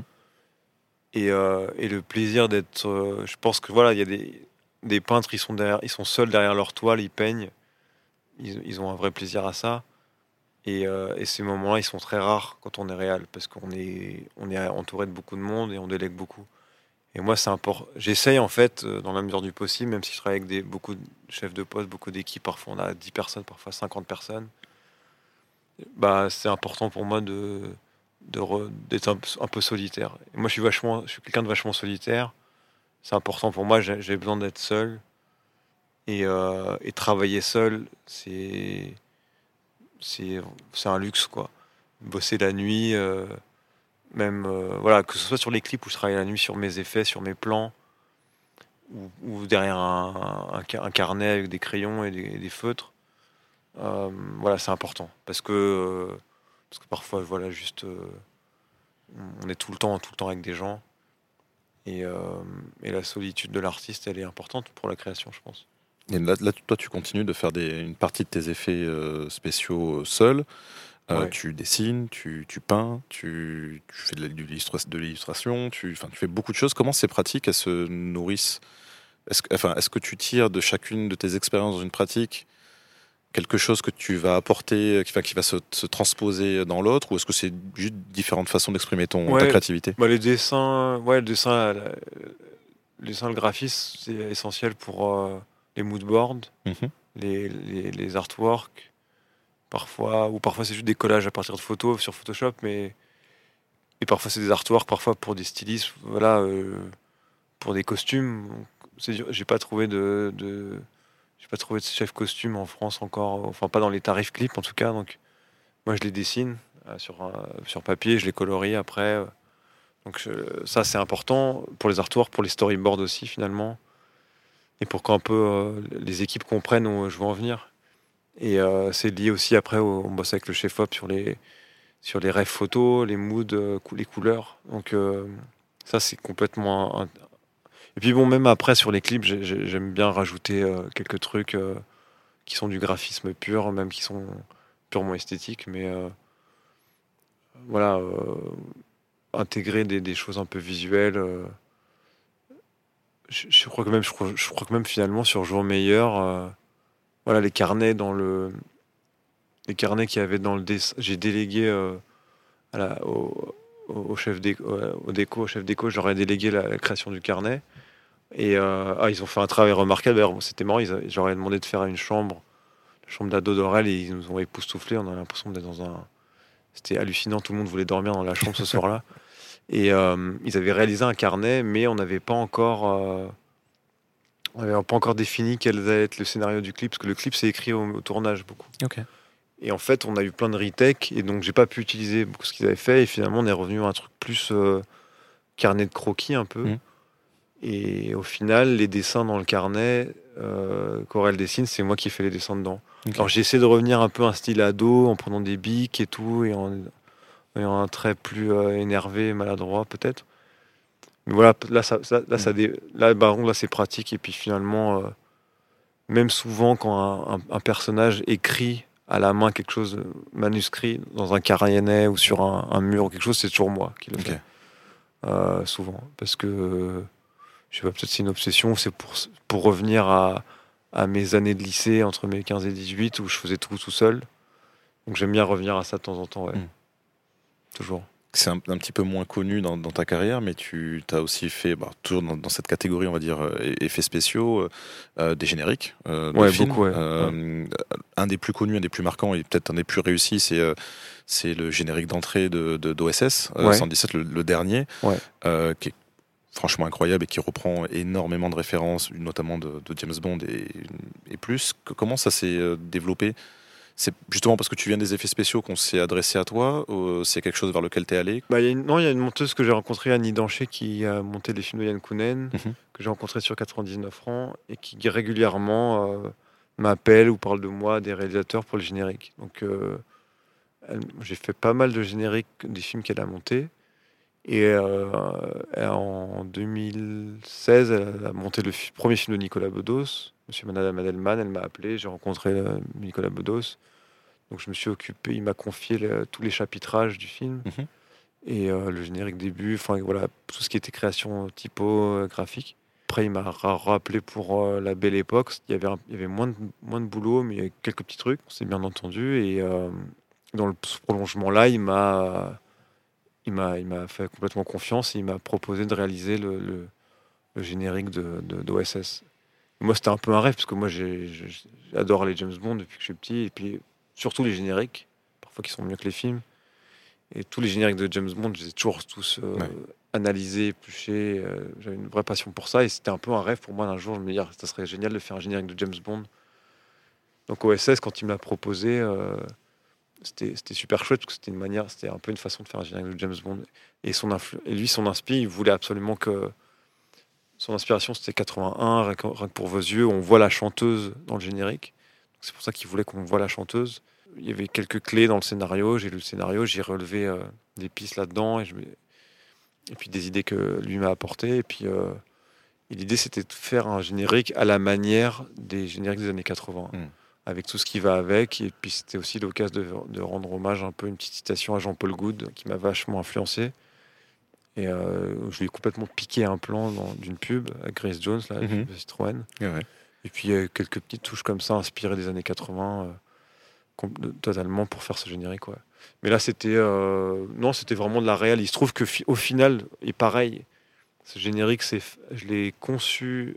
Et, euh, et, le plaisir d'être. euh, je pense que voilà, il y a des, des peintres, ils sont, derrière, ils sont seuls derrière leur toile, ils peignent. Ils, ils ont un vrai plaisir à ça. Et, euh, et ces moments-là, ils sont très rares quand on est réel, parce qu'on est, on est entouré de beaucoup de monde et on délègue beaucoup. Et moi, c'est important. J'essaye, en fait, euh, dans la mesure du possible, même si je travaille avec beaucoup de chefs de poste, beaucoup d'équipes, parfois on a 10 personnes, parfois 50 personnes, bah, c'est important pour moi d'être un, peu solitaire. Moi, je suis, vachement, je suis quelqu'un de vachement solitaire. C'est important pour moi, j'ai besoin d'être seul. Et, euh, travailler seul, c'est un luxe, quoi. Bosser la nuit, euh, même, euh, voilà, que ce soit sur les clips où je travaille la nuit sur mes effets, sur mes plans, ou, derrière un, un ca- un carnet avec des crayons et des, feutres. Euh, voilà, c'est important. Parce que, euh, parce que parfois, voilà, juste, on est tout le temps, tout le temps avec des gens. Et, et la solitude de l'artiste, elle est importante pour la création, je pense. Et là, là, toi, tu continues de faire une partie de tes effets spéciaux euh, seul. Euh, Ouais. Tu dessines, tu, tu peins, tu, tu fais de l'illustration, tu, tu fais beaucoup de choses. Comment ces pratiques elles se nourrissent? Est-ce que, enfin, est-ce que tu tires de chacune de tes expériences dans une pratique quelque chose que tu vas apporter, euh, qui, qui va se, se transposer dans l'autre, ou est-ce que c'est juste différentes façons d'exprimer ton ta créativité? Bah, les dessins, ouais, le dessin, la- le dessin, le graphisme, c'est essentiel pour euh, les moodboards, les, les, les artworks, parfois, ou parfois c'est juste des collages à partir de photos sur Photoshop, mais et parfois c'est des artworks, parfois pour des stylistes, voilà, euh, pour des costumes. J'ai pas trouvé de, de j'ai pas trouvé de chef costume en France encore, enfin pas dans les tarifs clips en tout cas, donc moi je les dessine euh, sur un- sur papier, je les colorie après. euh, donc ça c'est important pour les artworks, pour les storyboards aussi finalement, et pour qu'un peu euh, les équipes comprennent où je veux en venir. Et euh, c'est lié aussi après, on bosse avec le chef op sur les sur les rêves photos, les moods, euh, les couleurs. Donc euh, ça c'est complètement. Et puis bon, même après sur les clips, j'ai- j'ai- j'aime bien rajouter quelques trucs qui sont du graphisme pur, même qui sont purement esthétiques, mais voilà, intégrer des, choses un peu visuelles. je, crois que même, je crois, que même finalement sur Jour meilleur, voilà les carnets dans le, les carnets qu'il y dans le dessin, j'ai délégué euh, au, chef déco, au déco, au chef déco, j'aurais délégué la, création du carnet. Et euh, ah, ils ont fait un travail remarquable. C'était marrant. J'aurais demandé de faire une chambre, la chambre d'ado d'Aurel, et ils nous ont époustouflé. On a l'impression d'être dans un. C'était hallucinant. Tout le monde voulait dormir dans la chambre ce soir-là. Et euh, ils avaient réalisé un carnet, mais on n'avait pas encore. On n'avait pas encore défini quel allait être le scénario du clip, parce que le clip c'est écrit au, au tournage beaucoup. Et en fait, on a eu plein de retakes, et donc j'ai pas pu utiliser beaucoup ce qu'ils avaient fait, et finalement on est revenu à un truc plus euh, carnet de croquis un peu. Mhm. Et au final, les dessins dans le carnet, euh, qu'Aurel dessine, c'est moi qui ai fait les dessins dedans. Ok. Alors j'ai essayé de revenir un peu à un style ado, en prenant des bics et tout, et en en ayant un trait plus euh, énervé, maladroit peut-être. Mais voilà, là, ça, là, ça dé- là, bah, là c'est pratique, et puis finalement, euh, même souvent quand un, un- un personnage écrit à la main quelque chose euh, manuscrit dans un carnet ou sur un, un mur ou quelque chose, c'est toujours moi qui le fais. Euh, souvent. Parce que, euh, je sais pas, peut-être c'est une obsession, c'est pour, pour revenir à, à mes années de lycée, entre mes 15 et 18, où je faisais tout tout seul. Donc j'aime bien revenir à ça de temps en temps, ouais. Mm. Toujours. C'est un, un petit peu moins connu dans, dans ta carrière, mais tu as aussi fait, bah, toujours dans, dans cette catégorie, on va dire, euh, effets spéciaux, euh, euh, des génériques euh, films. beaucoup, ouais. Un des plus connus, un des plus marquants et peut-être un des plus réussis, c'est c'est le générique d'entrée de, d'OSS, Ouais. 117, le, le dernier, qui est franchement incroyable et qui reprend énormément de références, notamment de, de James Bond et, et plus. Que- comment ça s'est développé? C'est justement parce que tu viens des effets spéciaux qu'on s'est adressé à toi c'est quelque chose vers lequel tu es allé? Bah, il y a une- non, il y a une monteuse que j'ai rencontrée, Annie Dancher, qui a monté les films de Yann Kounen, Mhm. que j'ai rencontré sur 99 francs, et qui régulièrement euh, m'appelle ou parle de moi à des réalisateurs pour le générique. Donc euh, j'ai fait pas mal de génériques des films qu'elle a montés. Et euh, en 2016, elle a monté le premier film de Nicolas Bedos, Monsieur Madame Adelman. Elle m'a appelé, j'ai rencontré euh, Nicolas Bedos. Donc je me suis occupé, il m'a confié le- tous les chapitrages du film Mhm. et euh, le générique début, enfin voilà, tout ce qui était création typo, euh, graphique. Après, il m'a ra- rappelé pour euh, la belle époque. Il y avait, un- il y avait moins, de, moins de boulot, mais il y avait quelques petits trucs, on s'est bien entendu. Et euh, dans le ce prolongement-là, il m'a, il m'a, il m'a fait complètement confiance et il m'a proposé de réaliser le, le- le générique de, de- d'OSS. Moi, c'était un peu un rêve, parce que moi, j'adore les James Bond depuis que je suis petit, et puis surtout les génériques, parfois qui sont mieux que les films. Et tous les génériques de James Bond, je les ai toujours tous euh, Ouais. analysés, épluchés. euh, J'avais une vraie passion pour ça, et c'était un peu un rêve pour moi d'un jour. Je me disais, ça serait génial de faire un générique de James Bond. Donc OSS, quand il me l'a proposé, euh, c'était super chouette, parce que c'était une manière, c'était un peu une façon de faire un générique de James Bond. Et, son influ- et lui, son inspi, il voulait absolument que son inspiration, c'était 81, rien que pour vos yeux, on voit la chanteuse dans le générique. C'est pour ça qu'il voulait qu'on voit la chanteuse. Il y avait quelques clés dans le scénario. J'ai lu le scénario, j'ai relevé euh, des pistes là-dedans et, je me- et puis des idées que lui m'a apportées. Et puis euh, l'idée, c'était de faire un générique à la manière des génériques des années 80, Mm. avec tout ce qui va avec. Et puis c'était aussi l'occasion de, de rendre hommage un peu une petite citation à Jean-Paul Goud, qui m'a vachement influencé. Et euh, je lui ai complètement piqué un plan d'une pub à Grace Jones, là, de Citroën. Ouais, ouais. Et puis euh, quelques petites touches comme ça, inspirées des années 80, euh, totalement pour faire ce générique. Ouais. Mais là, c'était euh, non, c'était vraiment de la réelle. Il se trouve que fi- au final, et pareil, ce générique, c'est, je l'ai conçu.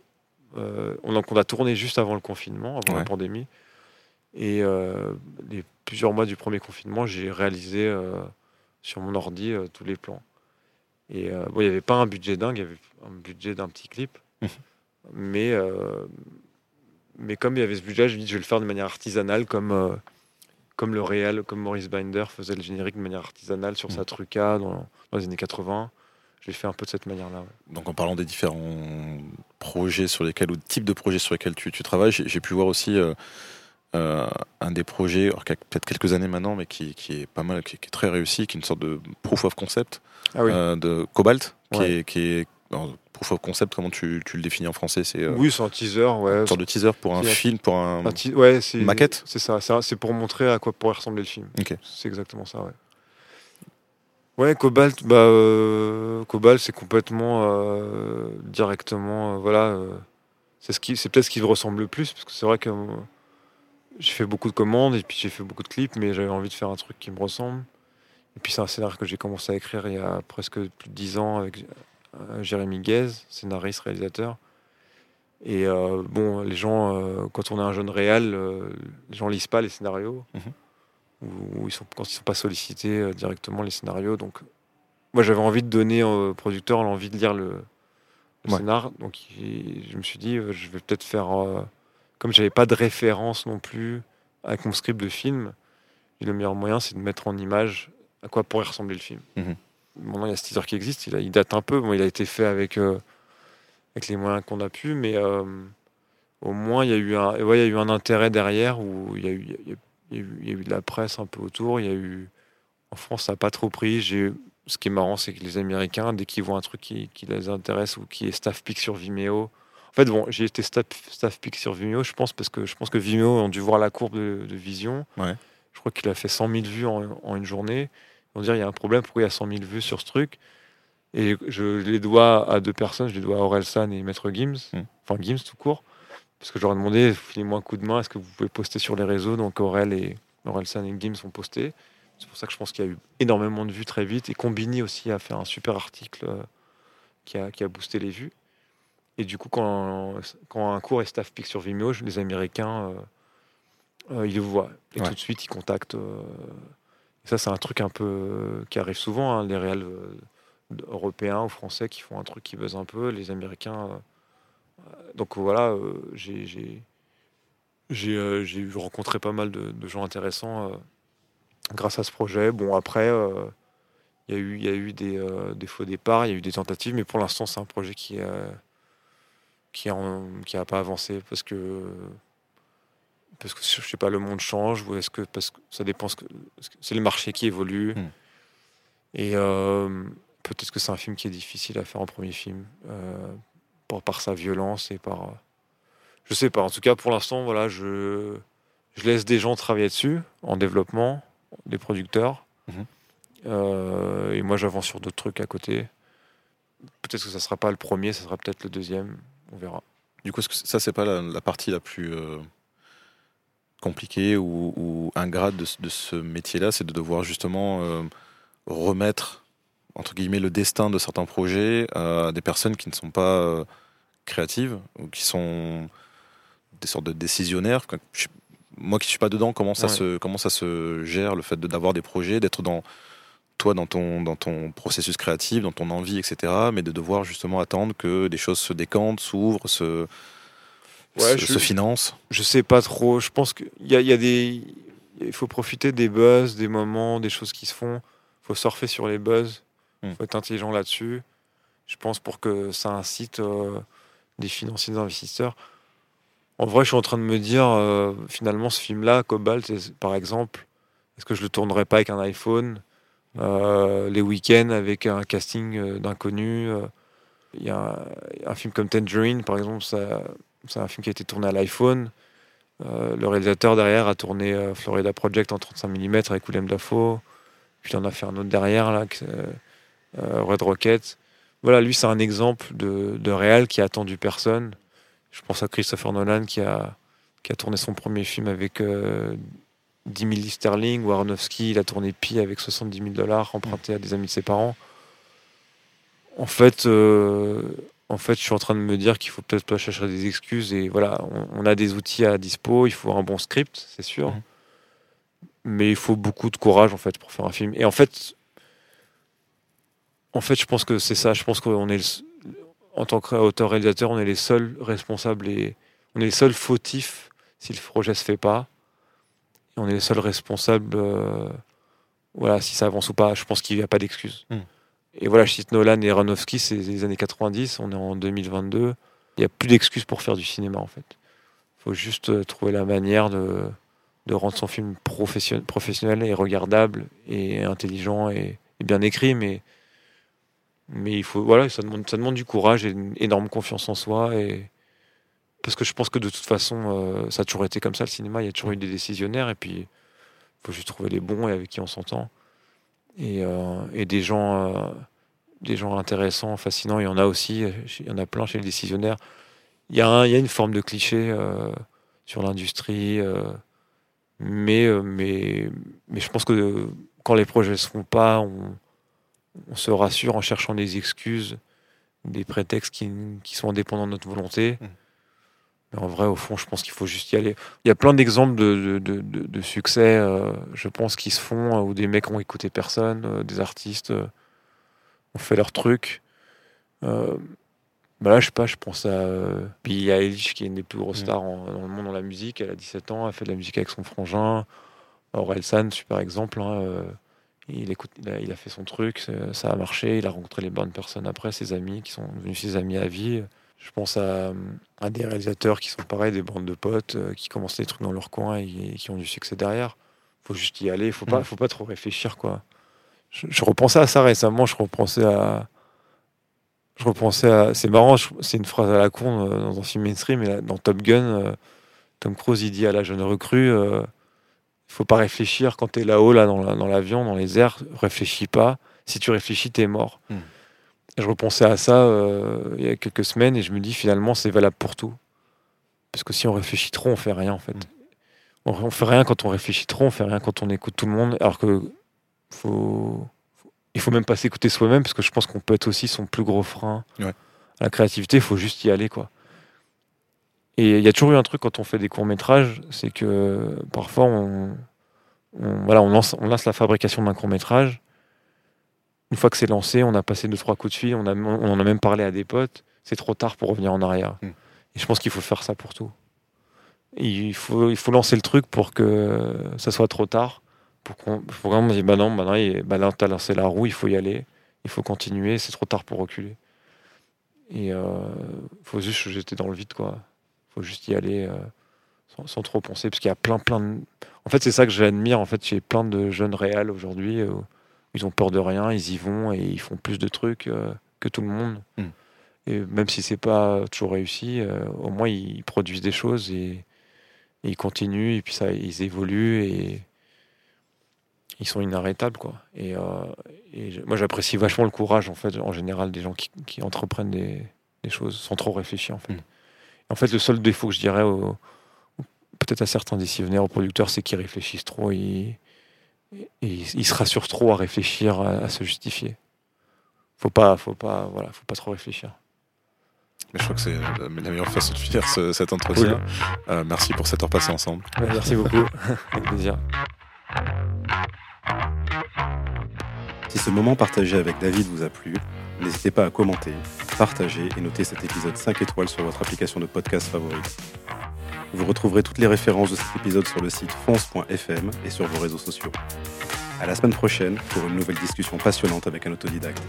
on, a, on a tourné juste avant le confinement, avant la pandémie. Et euh, les plusieurs mois du premier confinement, j'ai réalisé euh, sur mon ordi euh, tous les plans. Et euh, bon, il n'y avait pas un budget dingue, il y avait un budget d'un petit clip. Mhm. mais, euh, mais comme il y avait ce budget, je me dis je vais le faire de manière artisanale, comme, euh, comme le réel, comme Maurice Binder faisait le générique de manière artisanale sur Mhm. sa Truca dans, dans les années 80. Je l'ai fait un peu de cette manière-là. ouais. Donc en parlant des différents projets sur lesquels ou types de projets sur lesquels tu, tu travailles, j'ai pu voir aussi euh, un des projets, alors qui a peut-être quelques années maintenant, mais qui, qui est pas mal, qui, qui est très réussi, qui est une sorte de proof of concept Ah oui. euh, de Cobalt, qui Ouais. est, qui est alors, proof of concept. Comment tu, tu le définis en français C'est euh, oui, c'est un teaser. Ouais, une sorte de teaser pour un film, pour un. Ouais, Une maquette? C'est ça, c'est pour montrer à quoi pourrait ressembler le film. C'est exactement ça, ouais. Ouais, Cobalt, bah, euh, Cobalt, c'est complètement euh, directement, euh, voilà, c'est ce qui, c'est peut-être ce qui me ressemble le plus, parce que c'est vrai que j'ai fait beaucoup de commandes et puis j'ai fait beaucoup de clips, mais j'avais envie de faire un truc qui me ressemble. Et puis c'est un scénario que j'ai commencé à écrire il y a presque plus de dix ans avec euh, Jérémy Guez, scénariste, réalisateur. Et euh, bon, les gens, euh, quand on est un jeune réal, euh, les gens lisent pas les scénarios. Mhm. Ou, ou ils sont, quand ils sont pas sollicités directement les scénarios. Donc, moi, j'avais envie de donner au producteur l'envie de lire le, le Ouais. scénar. Donc, il- je me suis dit, je vais peut-être faire. Comme j'avais pas de référence non plus avec mon script de film, le meilleur moyen, c'est de mettre en image à quoi pourrait ressembler le film. Maintenant, il y a ce teaser qui existe, il, a- il date un peu. Bon, il a été fait avec, euh, avec les moyens qu'on a pu, mais euh, au moins, il y, a eu un, ouais, il y a eu un intérêt derrière où il y a eu, il y a- il y a eu, il y a eu de la presse un peu autour. Il y a eu, en France, ça n'a pas trop pris. J'ai, ce qui est marrant, c'est que les Américains, dès qu'ils voient un truc qui, qui les intéresse ou qui est staff pick sur Vimeo, en fait, bon, j'ai été staff, staff pick sur Vimeo, je pense, parce que je pense que Vimeo ont dû voir la courbe de, de vision. Ouais. Je crois qu'il a fait 100 000 vues en, en une journée. Ils vont dire, il y a un problème, pourquoi il y a 100 000 vues sur ce truc? Et je les dois à deux personnes, je les dois à Orelsan et Maître Gims, Mm. enfin Gims tout court, parce que je leur ai demandé, filez-moi un coup de main, est-ce que vous pouvez poster sur les réseaux? Donc Aurel et Orelsan et Gims ont posté. C'est pour ça que je pense qu'il y a eu énormément de vues très vite. Et Combini aussi a fait un super article euh, qui, a, qui a boosté les vues. Et du coup, quand, quand un cours est staff pick sur Vimeo, les Américains, euh, euh, ils le voient. Et Ouais. tout de suite, ils contactent. euh, et ça, c'est un truc un peu qui arrive souvent. hein, les réels européens ou français qui font un truc qui buzz un peu. Les Américains. donc voilà, j'ai j'ai- euh, rencontré pas mal de, de gens intéressants euh, grâce à ce projet. Bon, après, euh, il y a eu, il y a eu des, des faux départs, il y a eu des tentatives, mais pour l'instant, c'est un projet qui euh, qui n'a pas avancé parce que parce que je sais pas, le monde change ou est-ce que parce que ça dépend ce que c'est le marché qui évolue Mm. et euh, peut-être que c'est un film qui est difficile à faire en premier film euh, par, par sa violence et par euh, je sais pas en tout cas pour l'instant voilà je je laisse des gens travailler dessus, en développement, des producteurs. Mhm. Euh, et moi, j'avance sur d'autres trucs à côté. Peut-être que ça sera pas le premier, ça sera peut-être le deuxième. On verra. Du coup, est-ce que ça, c'est pas la, la partie la plus euh, compliquée ou, ou ingrate de, ce- de ce métier-là C'est de devoir justement euh, remettre, entre guillemets, le destin de certains projets à des personnes qui ne sont pas euh, créatives ou qui sont des sortes de décisionnaires? Moi qui suis pas dedans, comment ça, Ouais. se, comment ça se gère, le fait d'avoir des projets, d'être dans toi dans ton, dans ton processus créatif, dans ton envie, etc., mais de devoir justement attendre que des choses se décantent, s'ouvrent, se, Ouais, se, je- se financent. Je sais pas trop. Je pense qu'il y a, y a des. Il faut profiter des buzz, des moments, des choses qui se font. Il faut surfer sur les buzz. Il Mm. faut être intelligent là-dessus. Je pense pour que ça incite euh, des financiers, des investisseurs. En vrai, je suis en train de me dire, euh, finalement, ce film-là, Cobalt, par exemple, est-ce que je le tournerais pas avec un iPhone? Euh, les week-ends avec un casting euh, d'inconnus euh, Il y a un, film comme Tangerine, par exemple, c'est un film qui a été tourné à l'iPhone. Le réalisateur derrière a tourné Florida Project en 35 mm avec William Dafoe. Puis il en a fait un autre derrière, Red Rocket. Voilà, lui, c'est un exemple de, réal qui a attendu personne. Je pense à Christopher Nolan qui a, tourné son premier film avec 10 000 livres sterling. Ou Aronofsky, il a tourné Pi avec 70 000 dollars empruntés à des amis de ses parents. En fait, euh, en fait, je suis en train de me dire qu'il faut peut-être pas chercher des excuses. Et voilà, on, on a des outils à dispo, il faut un bon script, c'est sûr. Mhm. Mais il faut beaucoup de courage, en fait, pour faire un film. Et en fait, en fait, je pense que c'est ça. Je pense qu'on est, le en tant qu'auteur-réalisateur, on est les seuls responsables et on est les seuls fautifs si le projet se fait pas. On est les seuls responsables, euh, voilà, si ça avance ou pas. Je pense qu'il n'y a pas d'excuse. Mm. Et voilà, je cite Nolan et Aronofsky, c'est les années 90, on est en 2022. Il n'y a plus d'excuses pour faire du cinéma, en fait. Il faut juste euh, trouver la manière de, de rendre son film profession- professionnel et regardable et intelligent et, et bien écrit, mais, mais il faut, voilà, ça demande, ça demande du courage et une énorme confiance en soi. Et, parce que je pense que de toute façon, euh, ça a toujours été comme ça, le cinéma, il y a toujours eu des décisionnaires, et puis il faut juste trouver les bons et avec qui on s'entend. Et, euh, des gens, euh, des gens intéressants, fascinants, il y en a aussi, il y en a plein chez les décisionnaires. Il y a, une forme de cliché sur l'industrie, mais, mais, je pense que quand les projets ne se font pas, on, se rassure en cherchant des excuses, des prétextes qui, sont indépendants de notre volonté. Mm. Mais en vrai, au fond, je pense qu'il faut juste y aller. Il y a plein d'exemples de, de, de- de- de succès, euh, je pense, qui se font, euh, où des mecs ont écouté personne, euh, des artistes euh, ont fait leur truc. Bah là, je sais pas, je pense à Billie Eilish, qui est une des plus grosses Mm. stars en- dans le monde dans la musique. Elle a 17 ans, elle fait de la musique avec son frangin. Aurel San, super exemple. hein, il, écoute, il, a, il a fait son truc, ça- ça a marché. Il a rencontré les bonnes personnes après, ses amis, qui sont devenus ses amis à vie. Je pense à, à des réalisateurs qui sont pareils, des bandes de potes, euh, qui commencent des trucs dans leur coin et, et qui ont du succès derrière. faut juste y aller, faut pas, Mm. faut pas trop réfléchir. quoi. Je, je repensais à ça récemment, je repensais à. Je repensais à. C'est marrant, c'est une phrase à la con euh, dans un film mainstream, mais là, dans Top Gun, euh, Tom Cruise il dit à la jeune recrue faut pas réfléchir quand tu es là-haut, là, dans la- dans l'avion, dans les airs, réfléchis pas. Si tu réfléchis, t'es mort. Mm. Je repensais à ça euh, il y a quelques semaines et je me dis finalement c'est valable pour tout. Parce que si on réfléchit trop, on fait rien en fait. Mm. On, on fait rien quand on réfléchit trop, on fait rien quand on écoute tout le monde. Alors que faut, faut- il faut même pas s'écouter soi-même parce que je pense qu'on peut être aussi son plus gros frein Ouais. à la créativité. Il faut juste y aller quoi. Et il y a toujours eu un truc quand on fait des courts métrages, c'est que parfois on, on- voilà, on lance, on lance la fabrication d'un court métrage. Une fois que c'est lancé, on a passé deux trois coups de fil, on, a, on en a même parlé à des potes. C'est trop tard pour revenir en arrière. Mm. Et je pense qu'il faut faire ça pour tout. Il faut, il faut lancer le truc pour que ça soit trop tard. Pour qu'on faut vraiment dire, bah non, bah non, bah là, t'as lancé la roue, il faut y aller. Il faut continuer, c'est trop tard pour reculer. Et euh, faut juste jeter dans le vide, quoi. faut juste y aller euh, sans, sans trop penser, parce qu'il y a plein, plein de... En fait, c'est ça que j'admire, en fait, chez plein de jeunes réels aujourd'hui. euh, ils ont peur de rien, ils y vont et ils font plus de trucs euh, que tout le monde. Mm. Et même si c'est pas toujours réussi, euh, au moins ils produisent des choses et, ils continuent et puis ça, ils évoluent et ils sont inarrêtables quoi. Et, moi j'apprécie vachement le courage en fait en général des gens qui, entreprennent des, choses sans trop réfléchir en fait. Mm. En fait le seul défaut que je dirais peut-être à certains décisionnaires, aux producteurs, c'est qu'ils réfléchissent trop et, ils se rassurent trop à réfléchir, à, se justifier. Faut pas, faut pas, voilà, faut pas trop réfléchir. Mais je crois que c'est la, meilleure façon de finir cet entretien. Euh, merci pour cette heure passée ensemble. merci beaucoup, avec plaisir. Si ce moment partagé avec David vous a plu, n'hésitez pas à commenter, partager et noter cet épisode 5 étoiles sur votre application de podcast favorite. Vous retrouverez toutes les références de cet épisode sur le site fonce.fm et sur vos réseaux sociaux. À la semaine prochaine pour une nouvelle discussion passionnante avec un autodidacte.